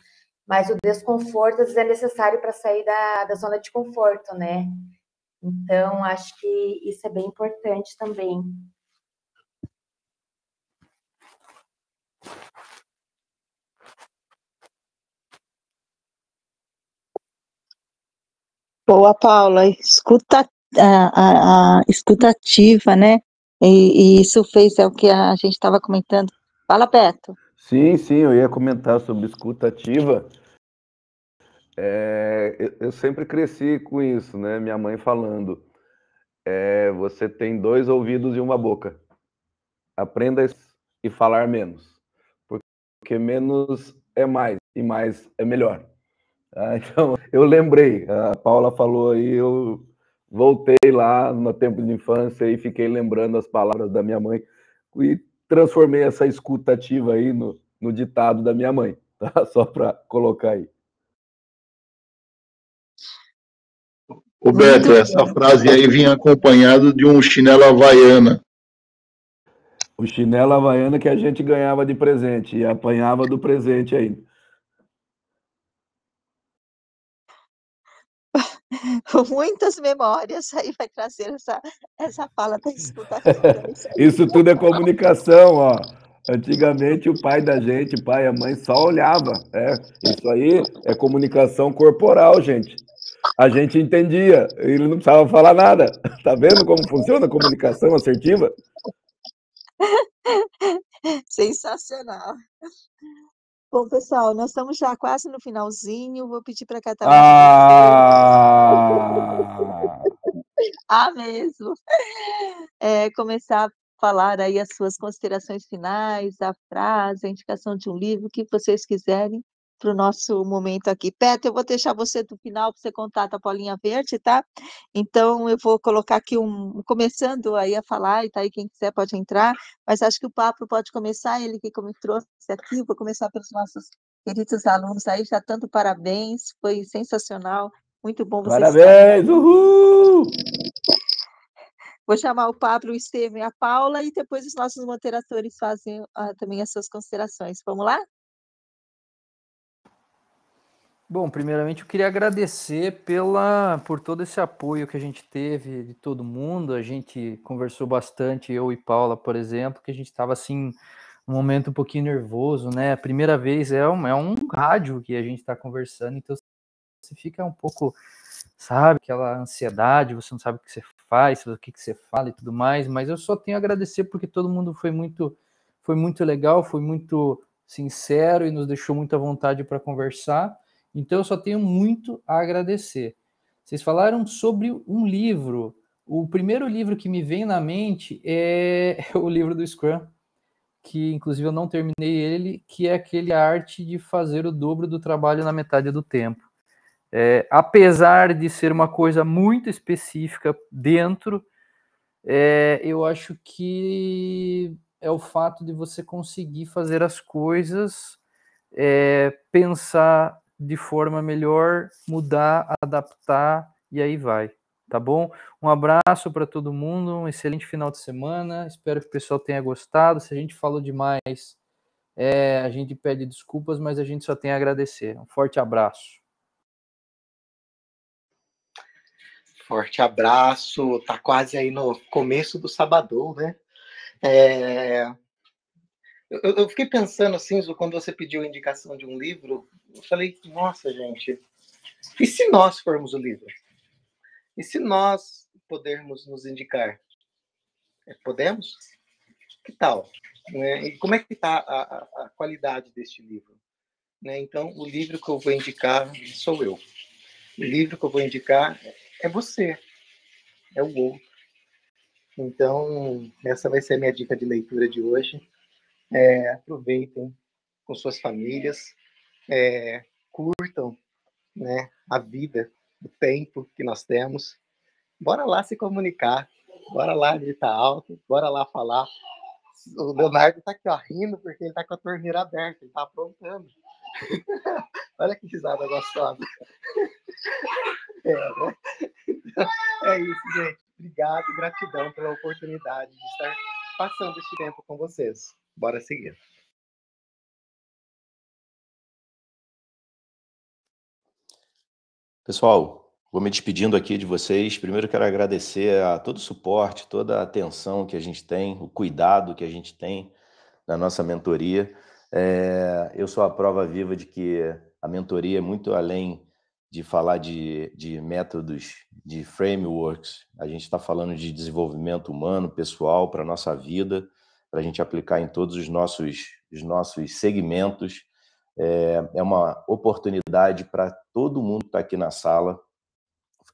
mas o desconforto às vezes é necessário para sair da, da zona de conforto, né? Então, acho que isso é bem importante também. Boa, Paula, escuta a, a, a escutativa, né? E, e, isso fez é o que a gente estava comentando. Fala, Beto. Sim, sim, eu ia comentar sobre escutativa. É, eu, eu, sempre cresci com isso, né? Minha mãe falando: é, você tem dois ouvidos e uma boca. Aprenda e falar menos, porque menos é mais e mais é melhor. Ah, então, eu lembrei, a Paula falou aí, eu voltei lá no tempo de infância e fiquei lembrando as palavras da minha mãe e transformei essa escutativa aí no, no ditado da minha mãe, tá? Só para colocar aí. Roberto, essa frase aí vinha acompanhado de um chinelo havaiana. O chinelo havaiana que a gente ganhava de presente e apanhava do presente ainda. muitas memórias aí vai trazer essa, essa fala da escuta. Isso tudo é comunicação, ó. Antigamente o pai da gente, o pai e a mãe só olhava. É, isso aí é comunicação corporal, gente. A gente entendia, ele não precisava falar nada. Tá vendo como funciona a comunicação assertiva? Sensacional. Bom, pessoal, nós estamos já quase no finalzinho. Vou pedir para a Catarina. Ah! ah, mesmo. É, começar a falar aí as suas considerações finais, a frase, a indicação de um livro, o que vocês quiserem para o nosso momento aqui. Peto, eu vou deixar você do final para você contar a Paulinha Verde, tá? Então, eu vou colocar aqui um, começando aí a falar, e tá aí quem quiser pode entrar, mas acho que o papo pode começar, ele que como trouxe aqui, vou começar pelos nossos queridos alunos aí, já tanto parabéns, foi sensacional, muito bom vocês Parabéns, uhul! Vou chamar o Pablo, o Estevam e a Paula, e depois os nossos moderadores fazem uh, também as suas considerações. Vamos lá? Bom, primeiramente eu queria agradecer pela por todo esse apoio que a gente teve de todo mundo. A gente conversou bastante, eu e Paula, por exemplo, que a gente estava assim um momento um pouquinho nervoso, né? A primeira vez é um, é um rádio que a gente está conversando, então você fica um pouco, sabe, aquela ansiedade, você não sabe o que você faz, o que, que você fala e tudo mais, mas eu só tenho a agradecer porque todo mundo foi muito, foi muito legal, foi muito sincero e nos deixou muita vontade para conversar. Então eu só tenho muito a agradecer. Vocês falaram sobre um livro. O primeiro livro que me vem na mente é o livro do Scrum, que inclusive eu não terminei ele, que é aquele arte de fazer o dobro do trabalho na metade do tempo. É, apesar de ser uma coisa muito específica dentro, é, eu acho que é o fato de você conseguir fazer as coisas, é, pensar de forma melhor, mudar, adaptar e aí vai, tá bom? Um abraço para todo mundo, um excelente final de semana. Espero que o pessoal tenha gostado. Se a gente falou demais, é, a gente pede desculpas, mas a gente só tem a agradecer. Um forte abraço. Forte abraço. Tá quase aí no começo do sabadão, né? É, eu, eu, fiquei pensando assim, quando você pediu a indicação de um livro, eu falei, nossa, gente, e se nós formos o livro? E se nós pudermos nos indicar? É, podemos? Que tal? Né? E como é que está a, a, a, qualidade deste livro? Né? Então, o livro que eu vou indicar sou eu. O livro que eu vou indicar é você, é o outro. Então, essa vai ser a minha dica de leitura de hoje. É, aproveitem com suas famílias, é, curtam né, a vida, o tempo que nós temos. Bora lá se comunicar, bora lá gritar alto, bora lá falar. O Leonardo está aqui ó, rindo porque ele está com a torneira aberta, ele está aprontando. Olha que risada gostosa. É, né? é isso, gente. Obrigado, gratidão pela oportunidade de estar passando esse tempo com vocês. Bora seguir. Pessoal, Vou me despedindo aqui de vocês. Primeiro quero agradecer a todo o suporte, toda a atenção que a gente tem, o cuidado que a gente tem na nossa mentoria. É, eu sou a prova viva de que a mentoria é muito além de falar de, de métodos, de frameworks. A gente está falando de desenvolvimento humano, pessoal, para a nossa vida, para a gente aplicar em todos os nossos, os nossos segmentos. É, é uma oportunidade para todo mundo que está aqui na sala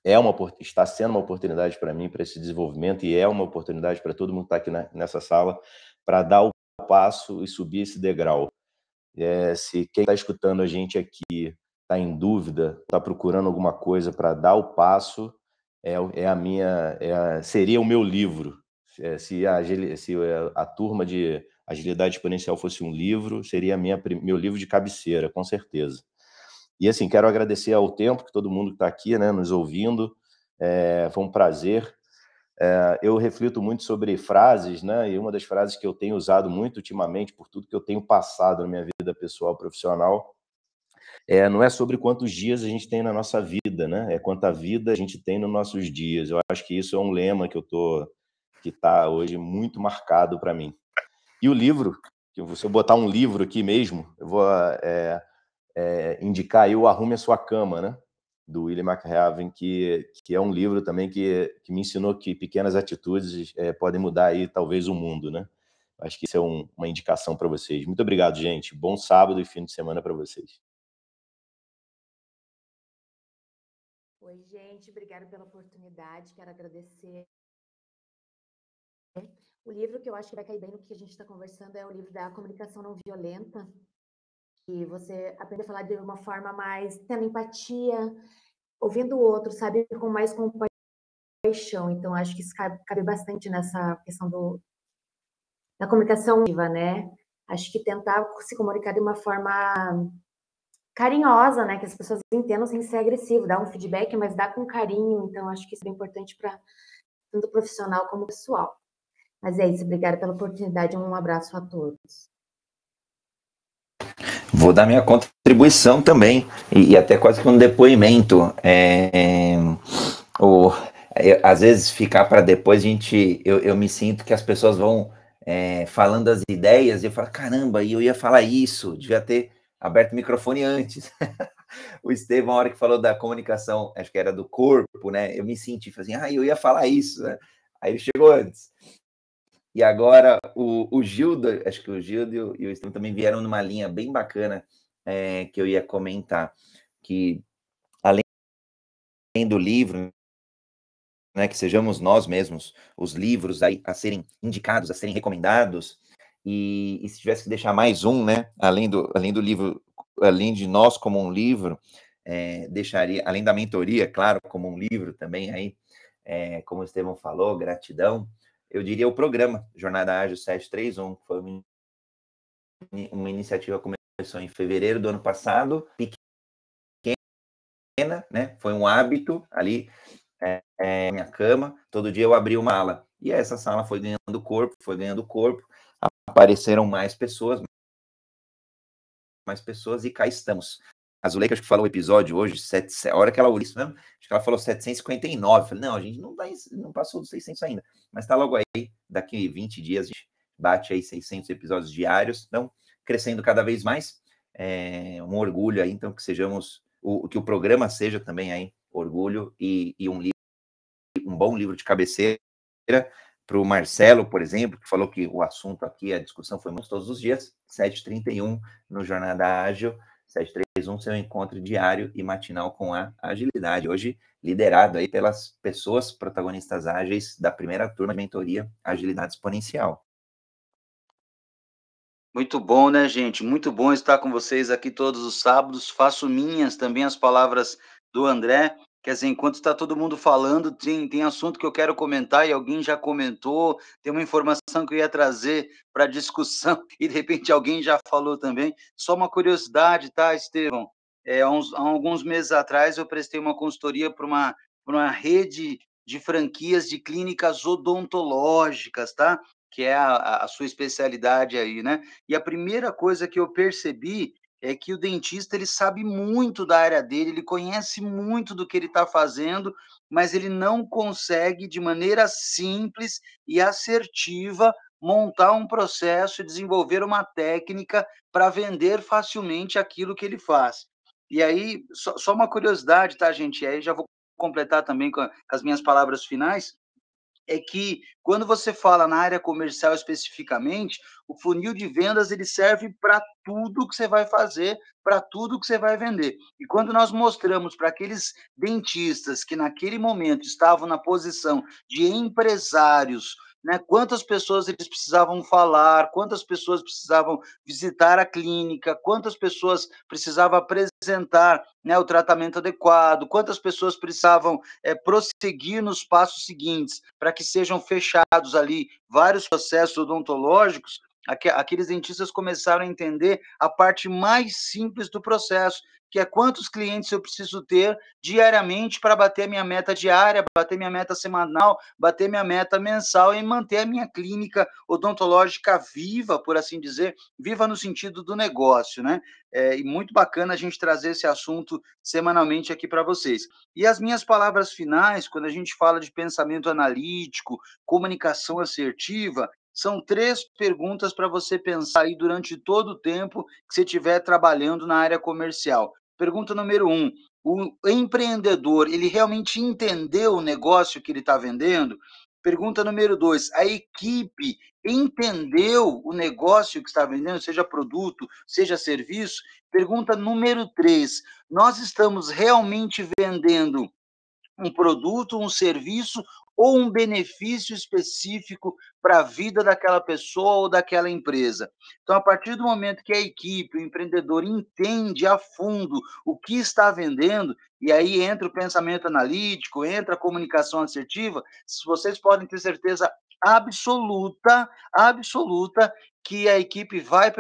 é uma está sendo uma oportunidade para mim para esse desenvolvimento e é uma oportunidade para todo mundo que está aqui na, nessa sala para dar o passo e subir esse degrau. É, se quem está escutando a gente aqui está em dúvida, está procurando alguma coisa para dar o passo, é, é a minha, é a, seria o meu livro. É, se, a, se a turma de agilidade exponencial fosse um livro, seria minha, meu livro de cabeceira, com certeza. E assim, quero agradecer ao tempo que todo mundo está aqui, né, nos ouvindo. É, foi um prazer. É, eu reflito muito sobre frases, né? E uma das frases que eu tenho usado muito ultimamente, por tudo que eu tenho passado na minha vida pessoal profissional, é, não é sobre quantos dias a gente tem na nossa vida, né? É quanta vida a gente tem nos nossos dias. Eu acho que isso é um lema que eu tô que está hoje muito marcado para mim. E o livro, se eu botar um livro aqui mesmo, eu vou é, é, indicar aí o Arrume a Sua Cama, né? Do William McRaven, que, que é um livro também que, que me ensinou que pequenas atitudes é, podem mudar aí talvez o mundo, né? Acho que isso é um, uma indicação para vocês. Muito obrigado, gente. Bom sábado e fim de semana para vocês. Oi, gente. Obrigada pela oportunidade. Quero agradecer. O livro que eu acho que vai cair bem no que a gente está conversando é o livro da comunicação não violenta, que você aprende a falar de uma forma mais tendo empatia, ouvindo o outro, sabe, com mais compaixão. Então, acho que isso cabe, cabe bastante nessa questão do, da comunicação viva, né? Acho que tentar se comunicar de uma forma carinhosa, né? Que as pessoas entendam sem ser agressivo, dar um feedback, mas dar com carinho. Então, acho que isso é importante para tanto profissional como pessoal. Mas é isso, obrigada pela oportunidade. Um abraço a todos. Vou dar minha contribuição também, e, e até quase que um depoimento. É, é, o, é, às vezes ficar para depois, a gente, eu, eu me sinto que as pessoas vão é, falando as ideias e eu falo, caramba, eu ia falar isso, devia ter aberto o microfone antes. o Estevão, a hora que falou da comunicação, acho que era do corpo, né? Eu me senti, assim, ah, eu ia falar isso, né? Aí ele chegou antes. E agora o, o Gildo, acho que o Gildo e o Estevão também vieram numa linha bem bacana é, que eu ia comentar, que além do livro, né, que sejamos nós mesmos os livros aí a serem indicados, a serem recomendados, e, e se tivesse que deixar mais um, né, além do, além do livro, além de nós como um livro, é, deixaria, além da mentoria, claro, como um livro também aí, é, como o Estevão falou, gratidão, eu diria, o programa Jornada Ágil 731, que foi uma, iniciativa que começou em fevereiro do ano passado, pequena, né? Foi um hábito ali, é, é, minha cama, todo dia eu abri uma sala. E essa sala foi ganhando corpo, foi ganhando corpo, apareceram mais pessoas, mais pessoas, e cá estamos. A Zuleika, acho que falou o episódio hoje, sete, a hora que ela ouviu isso mesmo, acho que ela falou 759. Eu falei, não, a gente não, tá, não passou dos 600 ainda, mas tá logo aí, daqui 20 dias a gente bate aí 600 episódios diários, então crescendo cada vez mais. É um orgulho aí, então, que sejamos, o, que o programa seja também aí orgulho e, e um livro, um bom livro de cabeceira para o Marcelo, por exemplo, que falou que o assunto aqui, a discussão foi muito todos os dias, 7h31 no Jornada Ágil. 731, seu encontro diário e matinal com a agilidade. Hoje, liderado aí pelas pessoas protagonistas ágeis da primeira turma de mentoria Agilidade Exponencial. Muito bom, né, gente? Muito bom estar com vocês aqui todos os sábados. Faço minhas também as palavras do André. Quer dizer, enquanto está todo mundo falando, tem, tem assunto que eu quero comentar e alguém já comentou, tem uma informação que eu ia trazer para discussão e de repente alguém já falou também. Só uma curiosidade, tá, Estevão? É, há, uns, há alguns meses atrás eu prestei uma consultoria para uma, uma rede de franquias de clínicas odontológicas, tá? Que é a, a sua especialidade aí, né? E a primeira coisa que eu percebi é que o dentista ele sabe muito da área dele, ele conhece muito do que ele está fazendo, mas ele não consegue, de maneira simples e assertiva, montar um processo e desenvolver uma técnica para vender facilmente aquilo que ele faz. E aí, só, só uma curiosidade, tá, gente? E aí já vou completar também com, a, com as minhas palavras finais é que quando você fala na área comercial especificamente, o funil de vendas ele serve para tudo que você vai fazer, para tudo que você vai vender. E quando nós mostramos para aqueles dentistas que naquele momento estavam na posição de empresários né? Quantas pessoas eles precisavam falar, quantas pessoas precisavam visitar a clínica, quantas pessoas precisavam apresentar né, o tratamento adequado, quantas pessoas precisavam é, prosseguir nos passos seguintes para que sejam fechados ali vários processos odontológicos, aqueles dentistas começaram a entender a parte mais simples do processo, que é quantos clientes eu preciso ter diariamente para bater minha meta diária, bater minha meta semanal, bater minha meta mensal e manter a minha clínica odontológica viva, por assim dizer, viva no sentido do negócio, né? É, e muito bacana a gente trazer esse assunto semanalmente aqui para vocês. E as minhas palavras finais, quando a gente fala de pensamento analítico, comunicação assertiva, são três perguntas para você pensar aí durante todo o tempo que você estiver trabalhando na área comercial. Pergunta número um: o empreendedor ele realmente entendeu o negócio que ele está vendendo? Pergunta número dois: a equipe entendeu o negócio que está vendendo, seja produto, seja serviço? Pergunta número três: nós estamos realmente vendendo um produto, um serviço ou um benefício específico para a vida daquela pessoa ou daquela empresa. Então, a partir do momento que a equipe, o empreendedor entende a fundo o que está vendendo, e aí entra o pensamento analítico, entra a comunicação assertiva, vocês podem ter certeza absoluta, absoluta, que a equipe vai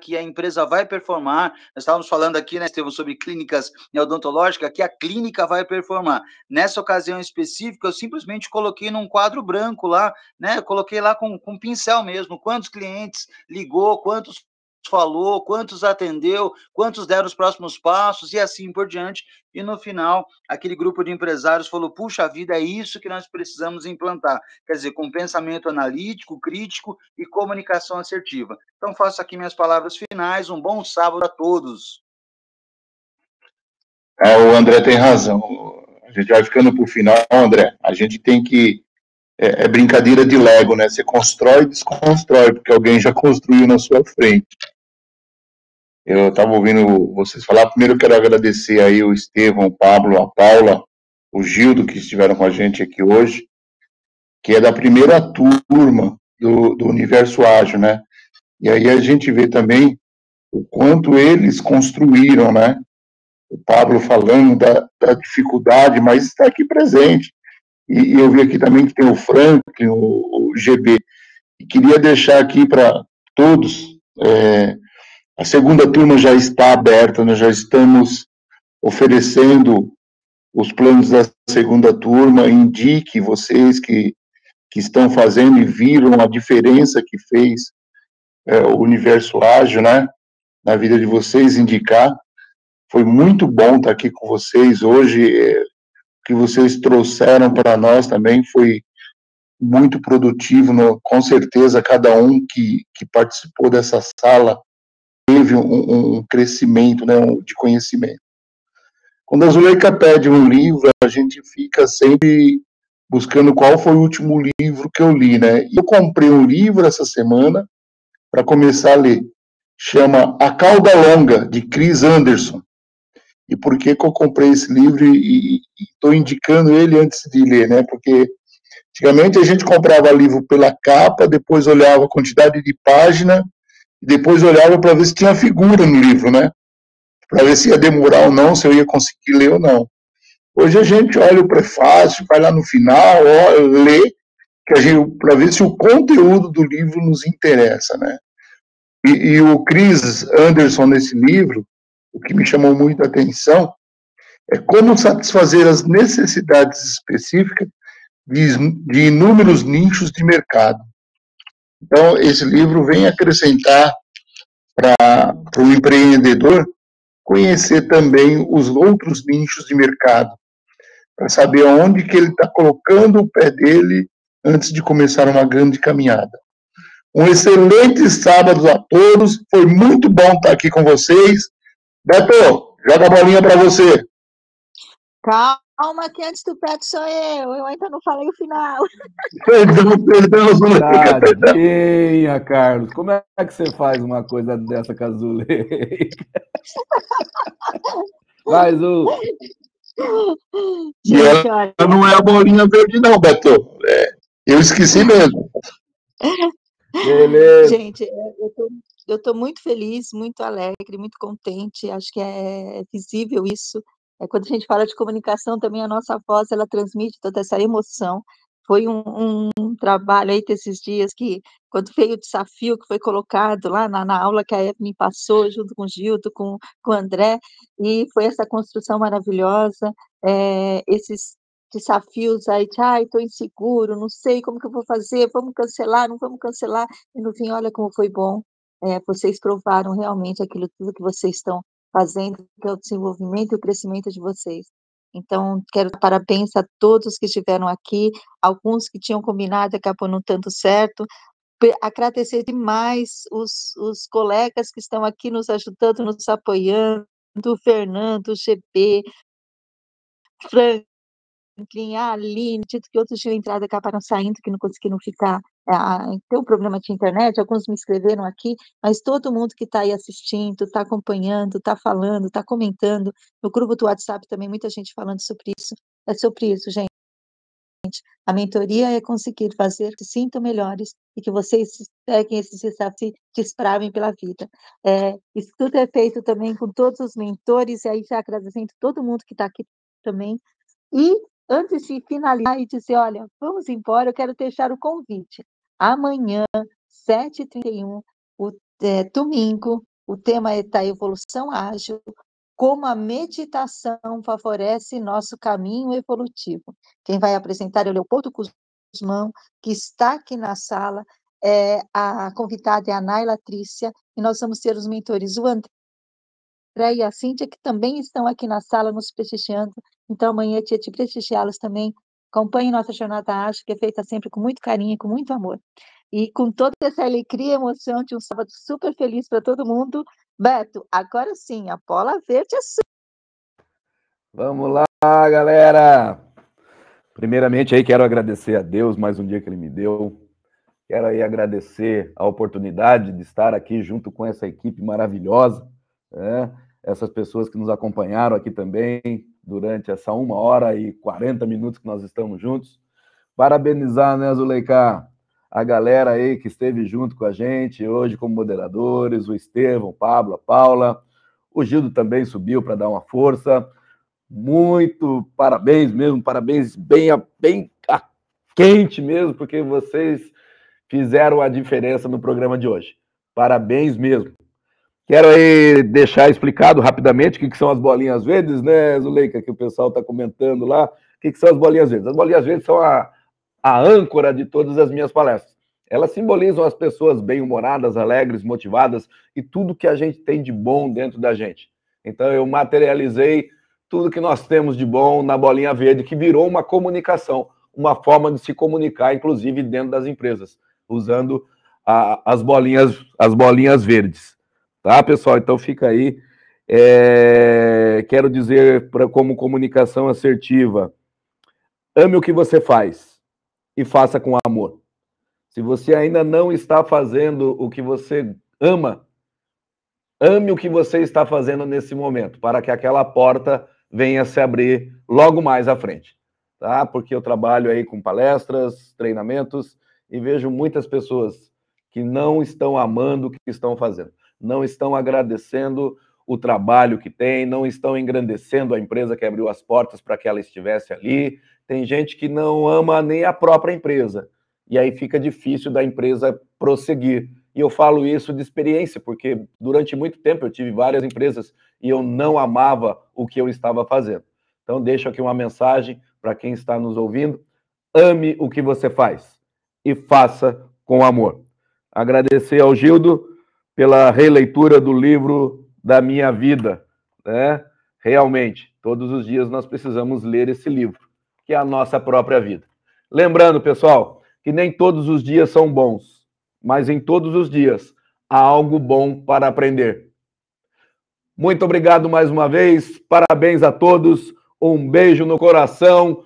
que a empresa vai performar. Nós estávamos falando aqui, né, Estevam, sobre clínicas odontológicas, que a clínica vai performar. Nessa ocasião específica, eu simplesmente coloquei num quadro branco lá, né? coloquei lá com, com pincel mesmo, quantos clientes ligou, quantos falou, quantos atendeu, quantos deram os próximos passos e assim por diante. E no final, aquele grupo de empresários falou: puxa vida, é isso que nós precisamos implantar. Quer dizer, com pensamento analítico, crítico e comunicação assertiva. Então, faço aqui minhas palavras finais. Um bom sábado a todos. É, o André tem razão. A gente vai ficando por final, André. A gente tem que. É, é brincadeira de Lego, né? Você constrói e desconstrói, porque alguém já construiu na sua frente. Eu estava ouvindo vocês falar. Primeiro, eu quero agradecer aí o Estevão, o Pablo, a Paula, o Gildo, que estiveram com a gente aqui hoje, que é da primeira turma do, do Universo Ágil, né? E aí a gente vê também o quanto eles construíram, né? O Pablo falando da, da dificuldade, mas está aqui presente. E, eu vi aqui também que tem o Franklin, o, o GB. E queria deixar aqui para todos é, a segunda turma já está aberta, nós já estamos oferecendo os planos da segunda turma. Indique vocês que, que estão fazendo e viram a diferença que fez é, o universo ágil, né? Na vida de vocês, indicar. Foi muito bom estar aqui com vocês hoje. Que vocês trouxeram para nós também foi muito produtivo. No, com certeza, cada um que, que participou dessa sala teve um, um crescimento né, de conhecimento. Quando a Zuleika pede um livro, a gente fica sempre buscando qual foi o último livro que eu li, né? Eu comprei um livro essa semana para começar a ler. Chama A Cauda Longa, de Chris Anderson. E por que, que eu comprei esse livro e estou indicando ele antes de ler, né? Porque antigamente a gente comprava livro pela capa, depois olhava a quantidade de página depois olhava para ver se tinha figura no livro, né? Para ver se ia demorar ou não, se eu ia conseguir ler ou não. Hoje a gente olha o prefácio, vai lá no final, ó, lê, para ver se o conteúdo do livro nos interessa, né? E, e, o Chris Anderson nesse livro, o que me chamou muito a atenção é como satisfazer as necessidades específicas de, inúmeros nichos de mercado. Então, esse livro vem acrescentar para para o empreendedor conhecer também os outros nichos de mercado, para saber onde que ele está colocando o pé dele antes de começar uma grande caminhada. Um excelente sábado a todos, foi muito bom estar aqui com vocês. Beto, joga a bolinha para você. Calma, que antes do Beto sou eu, eu ainda não falei o final. Perdão, perdão, Zuleika, perdão. Tadinha, Carlos. Como é que você faz uma coisa dessa com a Zuleika? Mais um. E ela não é a bolinha verde, não, Beto. É, eu esqueci mesmo. Beleza. Gente, eu tô, eu tô muito feliz, muito alegre, muito contente. Acho que é visível isso. É, quando a gente fala de comunicação, também a nossa voz ela transmite toda essa emoção. Foi um, um, trabalho aí desses dias que, quando veio o desafio que foi colocado lá na, na aula que a Evelyn passou, junto com o Gildo, com, com o André, e foi essa construção maravilhosa, é, esses desafios aí, de, ai, estou inseguro, não sei como que eu vou fazer, vamos cancelar, não vamos cancelar, e no fim, olha como foi bom, é, vocês provaram realmente aquilo tudo que vocês estão fazendo, que é o desenvolvimento e o crescimento de vocês. Então, quero dar parabéns a todos que estiveram aqui, alguns que tinham combinado acabou não dando certo, agradecer demais os, os colegas que estão aqui nos ajudando, nos apoiando, Fernando, GB, Frank, Franklin, a Aline, dito que outros tinham entrado e acabaram saindo, que não conseguiram ficar, é, tem um problema de internet, alguns me escreveram aqui, mas todo mundo que está aí assistindo, está acompanhando, está falando, está comentando, no grupo do WhatsApp também, muita gente falando sobre isso, é sobre isso, gente. A mentoria é conseguir fazer que se sintam melhores e que vocês peguem esses desafios e despravem pela vida. É, isso tudo é feito também com todos os mentores, e aí já agradecendo todo mundo que está aqui também. E antes de finalizar e dizer, olha, vamos embora, eu quero deixar o convite. Amanhã, 7h31, o, é, domingo, o tema é da evolução ágil, como a meditação favorece nosso caminho evolutivo. Quem vai apresentar é o Leopoldo Guzmão, que está aqui na sala, é, a convidada é a Naila Trícia, e nós vamos ter os mentores, o André e a Cíntia, que também estão aqui na sala nos prestigiando. Então, amanhã é dia de prestigiá-los também. Acompanhe nossa jornada ágil, que é feita sempre com muito carinho e com muito amor. E com toda essa alegria e emoção de um sábado super feliz para todo mundo. Beto, agora sim, a bola verde é sua. Vamos lá, galera! Primeiramente, aí quero agradecer a Deus mais um dia que Ele me deu. Quero aí agradecer a oportunidade de estar aqui junto com essa equipe maravilhosa, né? Essas pessoas que nos acompanharam aqui também durante essa uma hora e 40 minutos que nós estamos juntos. Parabenizar, né, Zuleika, a galera aí que esteve junto com a gente hoje como moderadores, o Estevão, o Pablo, a Paula, o Gildo também subiu para dar uma força. Muito parabéns mesmo, parabéns bem, bem quente mesmo, porque vocês fizeram a diferença no programa de hoje. Parabéns mesmo. Quero aí deixar explicado rapidamente o que, que são as bolinhas verdes, né, Zuleika, que o pessoal está comentando lá. O que, que são as bolinhas verdes? As bolinhas verdes são a, a âncora de todas as minhas palestras. Elas simbolizam as pessoas bem-humoradas, alegres, motivadas e tudo que a gente tem de bom dentro da gente. Então, eu materializei tudo que nós temos de bom na bolinha verde, que virou uma comunicação, uma forma de se comunicar, inclusive dentro das empresas, usando a, as bolinhas, as bolinhas verdes. Tá, pessoal? Então fica aí. É... Quero dizer, pra, como comunicação assertiva, ame o que você faz e faça com amor. Se você ainda não está fazendo o que você ama, ame o que você está fazendo nesse momento, para que aquela porta venha se abrir logo mais à frente, tá? Porque eu trabalho aí com palestras, treinamentos e vejo muitas pessoas que não estão amando o que estão fazendo não estão agradecendo o trabalho que tem, não estão engrandecendo a empresa que abriu as portas para que ela estivesse ali. Tem gente que não ama nem a própria empresa. E aí fica difícil da empresa prosseguir. E eu falo isso de experiência, porque durante muito tempo eu tive várias empresas e eu não amava o que eu estava fazendo. Então, deixo aqui uma mensagem para quem está nos ouvindo: ame o que você faz e faça com amor. Agradecer ao Gildo pela releitura do livro da minha vida, né? Realmente, todos os dias nós precisamos ler esse livro, que é a nossa própria vida. Lembrando, pessoal, que nem todos os dias são bons, mas em todos os dias há algo bom para aprender. Muito obrigado mais uma vez, parabéns a todos, um beijo no coração,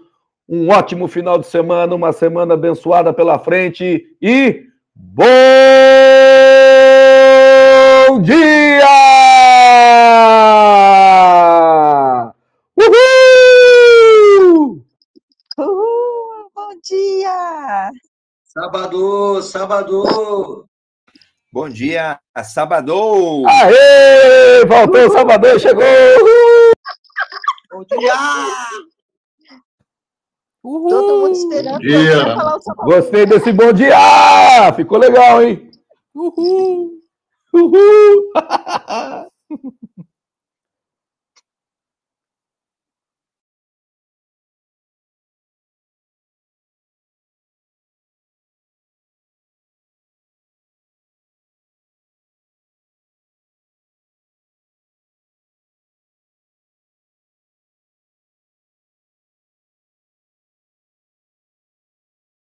um ótimo final de semana, uma semana abençoada pela frente e bom dia! Uhul! Uhul! Bom dia! Sábado, sábado! Bom dia, Sabadão! Aê! Voltou o Salvador, chegou! Uhul! Bom dia! Uhul! Todo mundo esperando Dia. você falar o nome. Gostei desse bom dia! Ficou legal, hein? Uhul! Uhul!